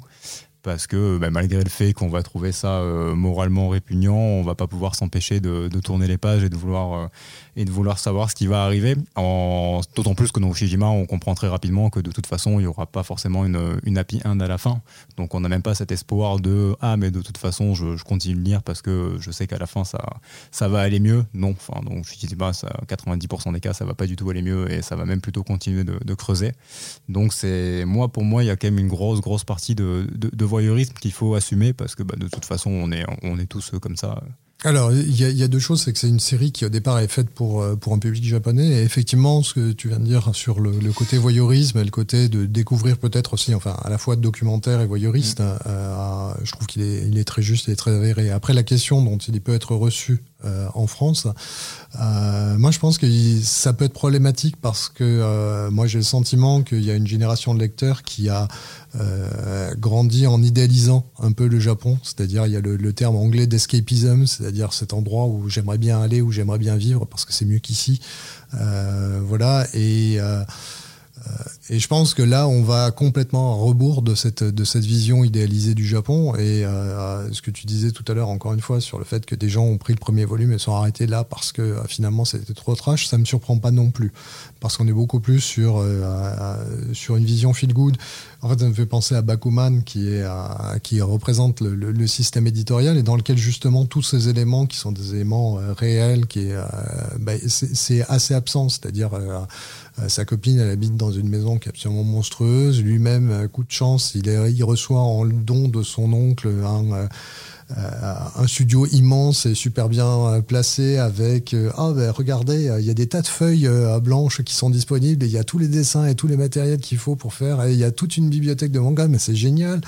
Speaker 3: parce que bah, malgré le fait qu'on va trouver ça moralement répugnant, on va pas pouvoir s'empêcher de, tourner les pages et de vouloir et de vouloir savoir ce qui va arriver. D'autant plus que dans Ushijima, on comprend très rapidement que de toute façon, il n'y aura pas forcément une, une happy end à la fin. Donc on n'a même pas cet espoir de Ah, mais de toute façon, je, continue de lire parce que je sais qu'à la fin, ça, ça va aller mieux. Non, enfin, donc Ushijima, ça, 90% des cas, ça va pas du tout aller mieux et ça va même plutôt continuer de, creuser. Donc c'est moi, pour moi, il y a quand même une grosse, grosse partie de, de, voyeurisme qu'il faut assumer parce que bah, de toute façon, on est, on est tous comme ça
Speaker 2: alors, il y, a deux choses, c'est que c'est une série qui au départ est faite pour, euh, pour un public japonais, et effectivement, ce que tu viens de dire sur le, côté voyeurisme et le côté de découvrir peut-être aussi, enfin, à la fois documentaire et voyeuriste, mm. euh, je trouve qu'il est, il est très juste et très avéré. Après, la question dont il peut être reçu euh, en France. Euh, moi, je pense que ça peut être problématique parce que euh, moi, j'ai le sentiment qu'il y a une génération de lecteurs qui a grandi en idéalisant un peu le Japon. C'est-à-dire, il y a le, terme anglais d'escapism, c'est-à-dire cet endroit où j'aimerais bien aller, où j'aimerais bien vivre parce que c'est mieux qu'ici. voilà. Et Et je pense que là, on va complètement à rebours de cette, de cette vision idéalisée du Japon. Et euh, ce que tu disais tout à l'heure, encore une fois, sur le fait que des gens ont pris le premier volume et sont arrêtés là parce que euh, finalement c'était trop trash, ça me surprend pas non plus. Parce qu'on est beaucoup plus sur, euh, sur une vision feel good. En fait, ça me fait penser à Bakuman, qui, est, qui représente le, système éditorial et dans lequel justement tous ces éléments qui sont des éléments réels, qui bah, c'est assez absent. C'est-à-dire euh, sa copine, elle habite dans une maison qui est absolument monstrueuse. Lui-même, euh, coup de chance, il, reçoit en don de son oncle un euh, euh, un studio immense et super bien euh, placé avec euh, ah ben regardez il y a des tas de feuilles blanches qui sont disponibles et il y a tous les dessins et tous les matériels qu'il faut pour faire. Il y a toute une bibliothèque de manga mais c'est génial.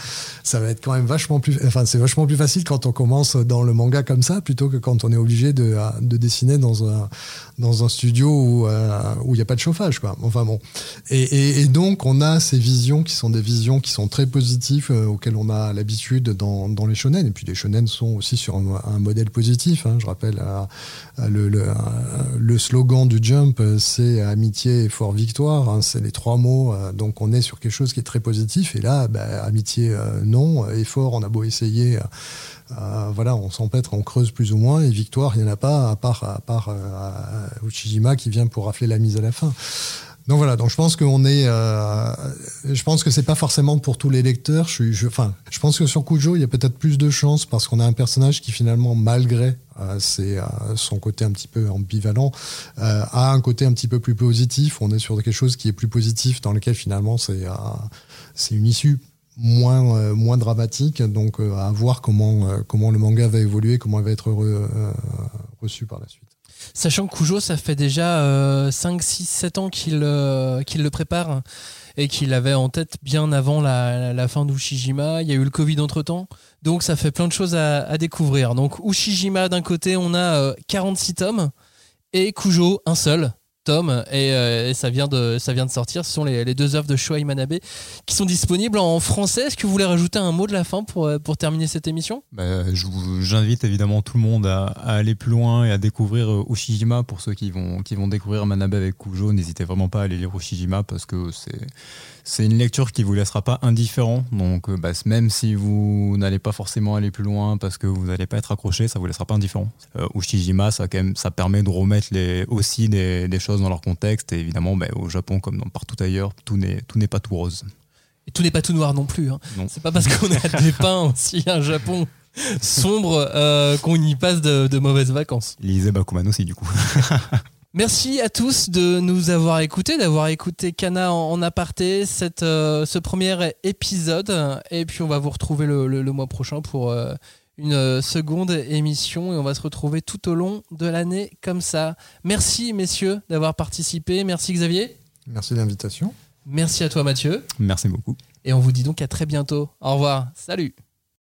Speaker 2: Ça va être quand même vachement plus enfin c'est vachement plus facile quand on commence dans le manga comme ça plutôt que quand on est obligé de, de dessiner dans un dans un studio où où il n'y a pas de chauffage quoi. Enfin bon. Et, et, donc on a ces visions qui sont des visions qui sont très positives auxquelles on a l'habitude dans, dans les shonen et puis les shonen sont aussi sur un, modèle positif. Hein. Je rappelle le, le, slogan du Jump, c'est amitié, effort, victoire. Hein. C'est les trois mots. Euh, donc on est sur quelque chose qui est très positif. Et là, bah, amitié, euh, non. Effort, on a beau essayer. Euh, voilà, on s'empêtre, on creuse plus ou moins, et victoire, il n'y en a pas, à part, à part Uchijima qui vient pour rafler la mise à la fin. Donc voilà, donc je pense qu'on est, euh, je pense que c'est pas forcément pour tous les lecteurs. Je, je, enfin, je pense que sur Kujo, il y a peut-être plus de chance parce qu'on a un personnage qui finalement, malgré euh, euh, son côté un petit peu ambivalent, euh, a un côté un petit peu plus positif. On est sur quelque chose qui est plus positif, dans lequel finalement c'est, c'est une issue moins moins dramatique. Donc à voir comment comment le manga va évoluer, comment il va être reçu par la suite.
Speaker 1: Sachant que Kujo, ça fait déjà 5, 6, 7 ans qu'il euh, qu'il le prépare et qu'il avait en tête bien avant la, fin d'Ushijima. Il y a eu le Covid entre temps. Donc ça fait plein de choses à, découvrir. Donc Ushijima, d'un côté, on a 46 euh, tomes et Kujo, un seul tome euh, et, ça, vient de, ça vient de sortir. Ce sont les, deux œuvres de Shoei Manabe qui sont disponibles en français. Est-ce que vous voulez rajouter un mot de la fin pour, euh, terminer cette émission?
Speaker 3: Bah, J'invite évidemment tout le monde à, aller plus loin et à découvrir euh, Ushijima. Pour ceux qui vont, qui vont découvrir Manabe avec Kujo, n'hésitez vraiment pas à aller lire Ushijima parce que c'est c'est une lecture qui vous laissera pas indifférent. Donc, bah, même si vous n'allez pas forcément aller plus loin parce que vous n'allez pas être accroché, ça vous laissera pas indifférent. Ushijima, ça, quand même, ça permet de remettre les, aussi des, des choses dans leur contexte. Et évidemment, ben, au Japon, comme dans partout ailleurs, tout n'est, tout n'est pas tout rose.
Speaker 1: Et tout n'est pas tout noir non plus. Hein. C'est pas parce qu'on a dépeint aussi un Japon sombre euh, qu'on y passe de, mauvaises vacances.
Speaker 3: Lisez Bakuman aussi, du coup.
Speaker 1: Merci à tous de nous avoir écoutés, d'avoir écouté Kana en, aparté, cette, euh, ce premier épisode. Et puis on va vous retrouver le, le, mois prochain pour euh, une euh, seconde émission et on va se retrouver tout au long de l'année comme ça. Merci messieurs d'avoir participé. Merci Xavier.
Speaker 2: Merci de l'invitation.
Speaker 1: Merci à toi Mathieu.
Speaker 3: Merci beaucoup.
Speaker 1: Et on vous dit donc à très bientôt. Au revoir. Salut.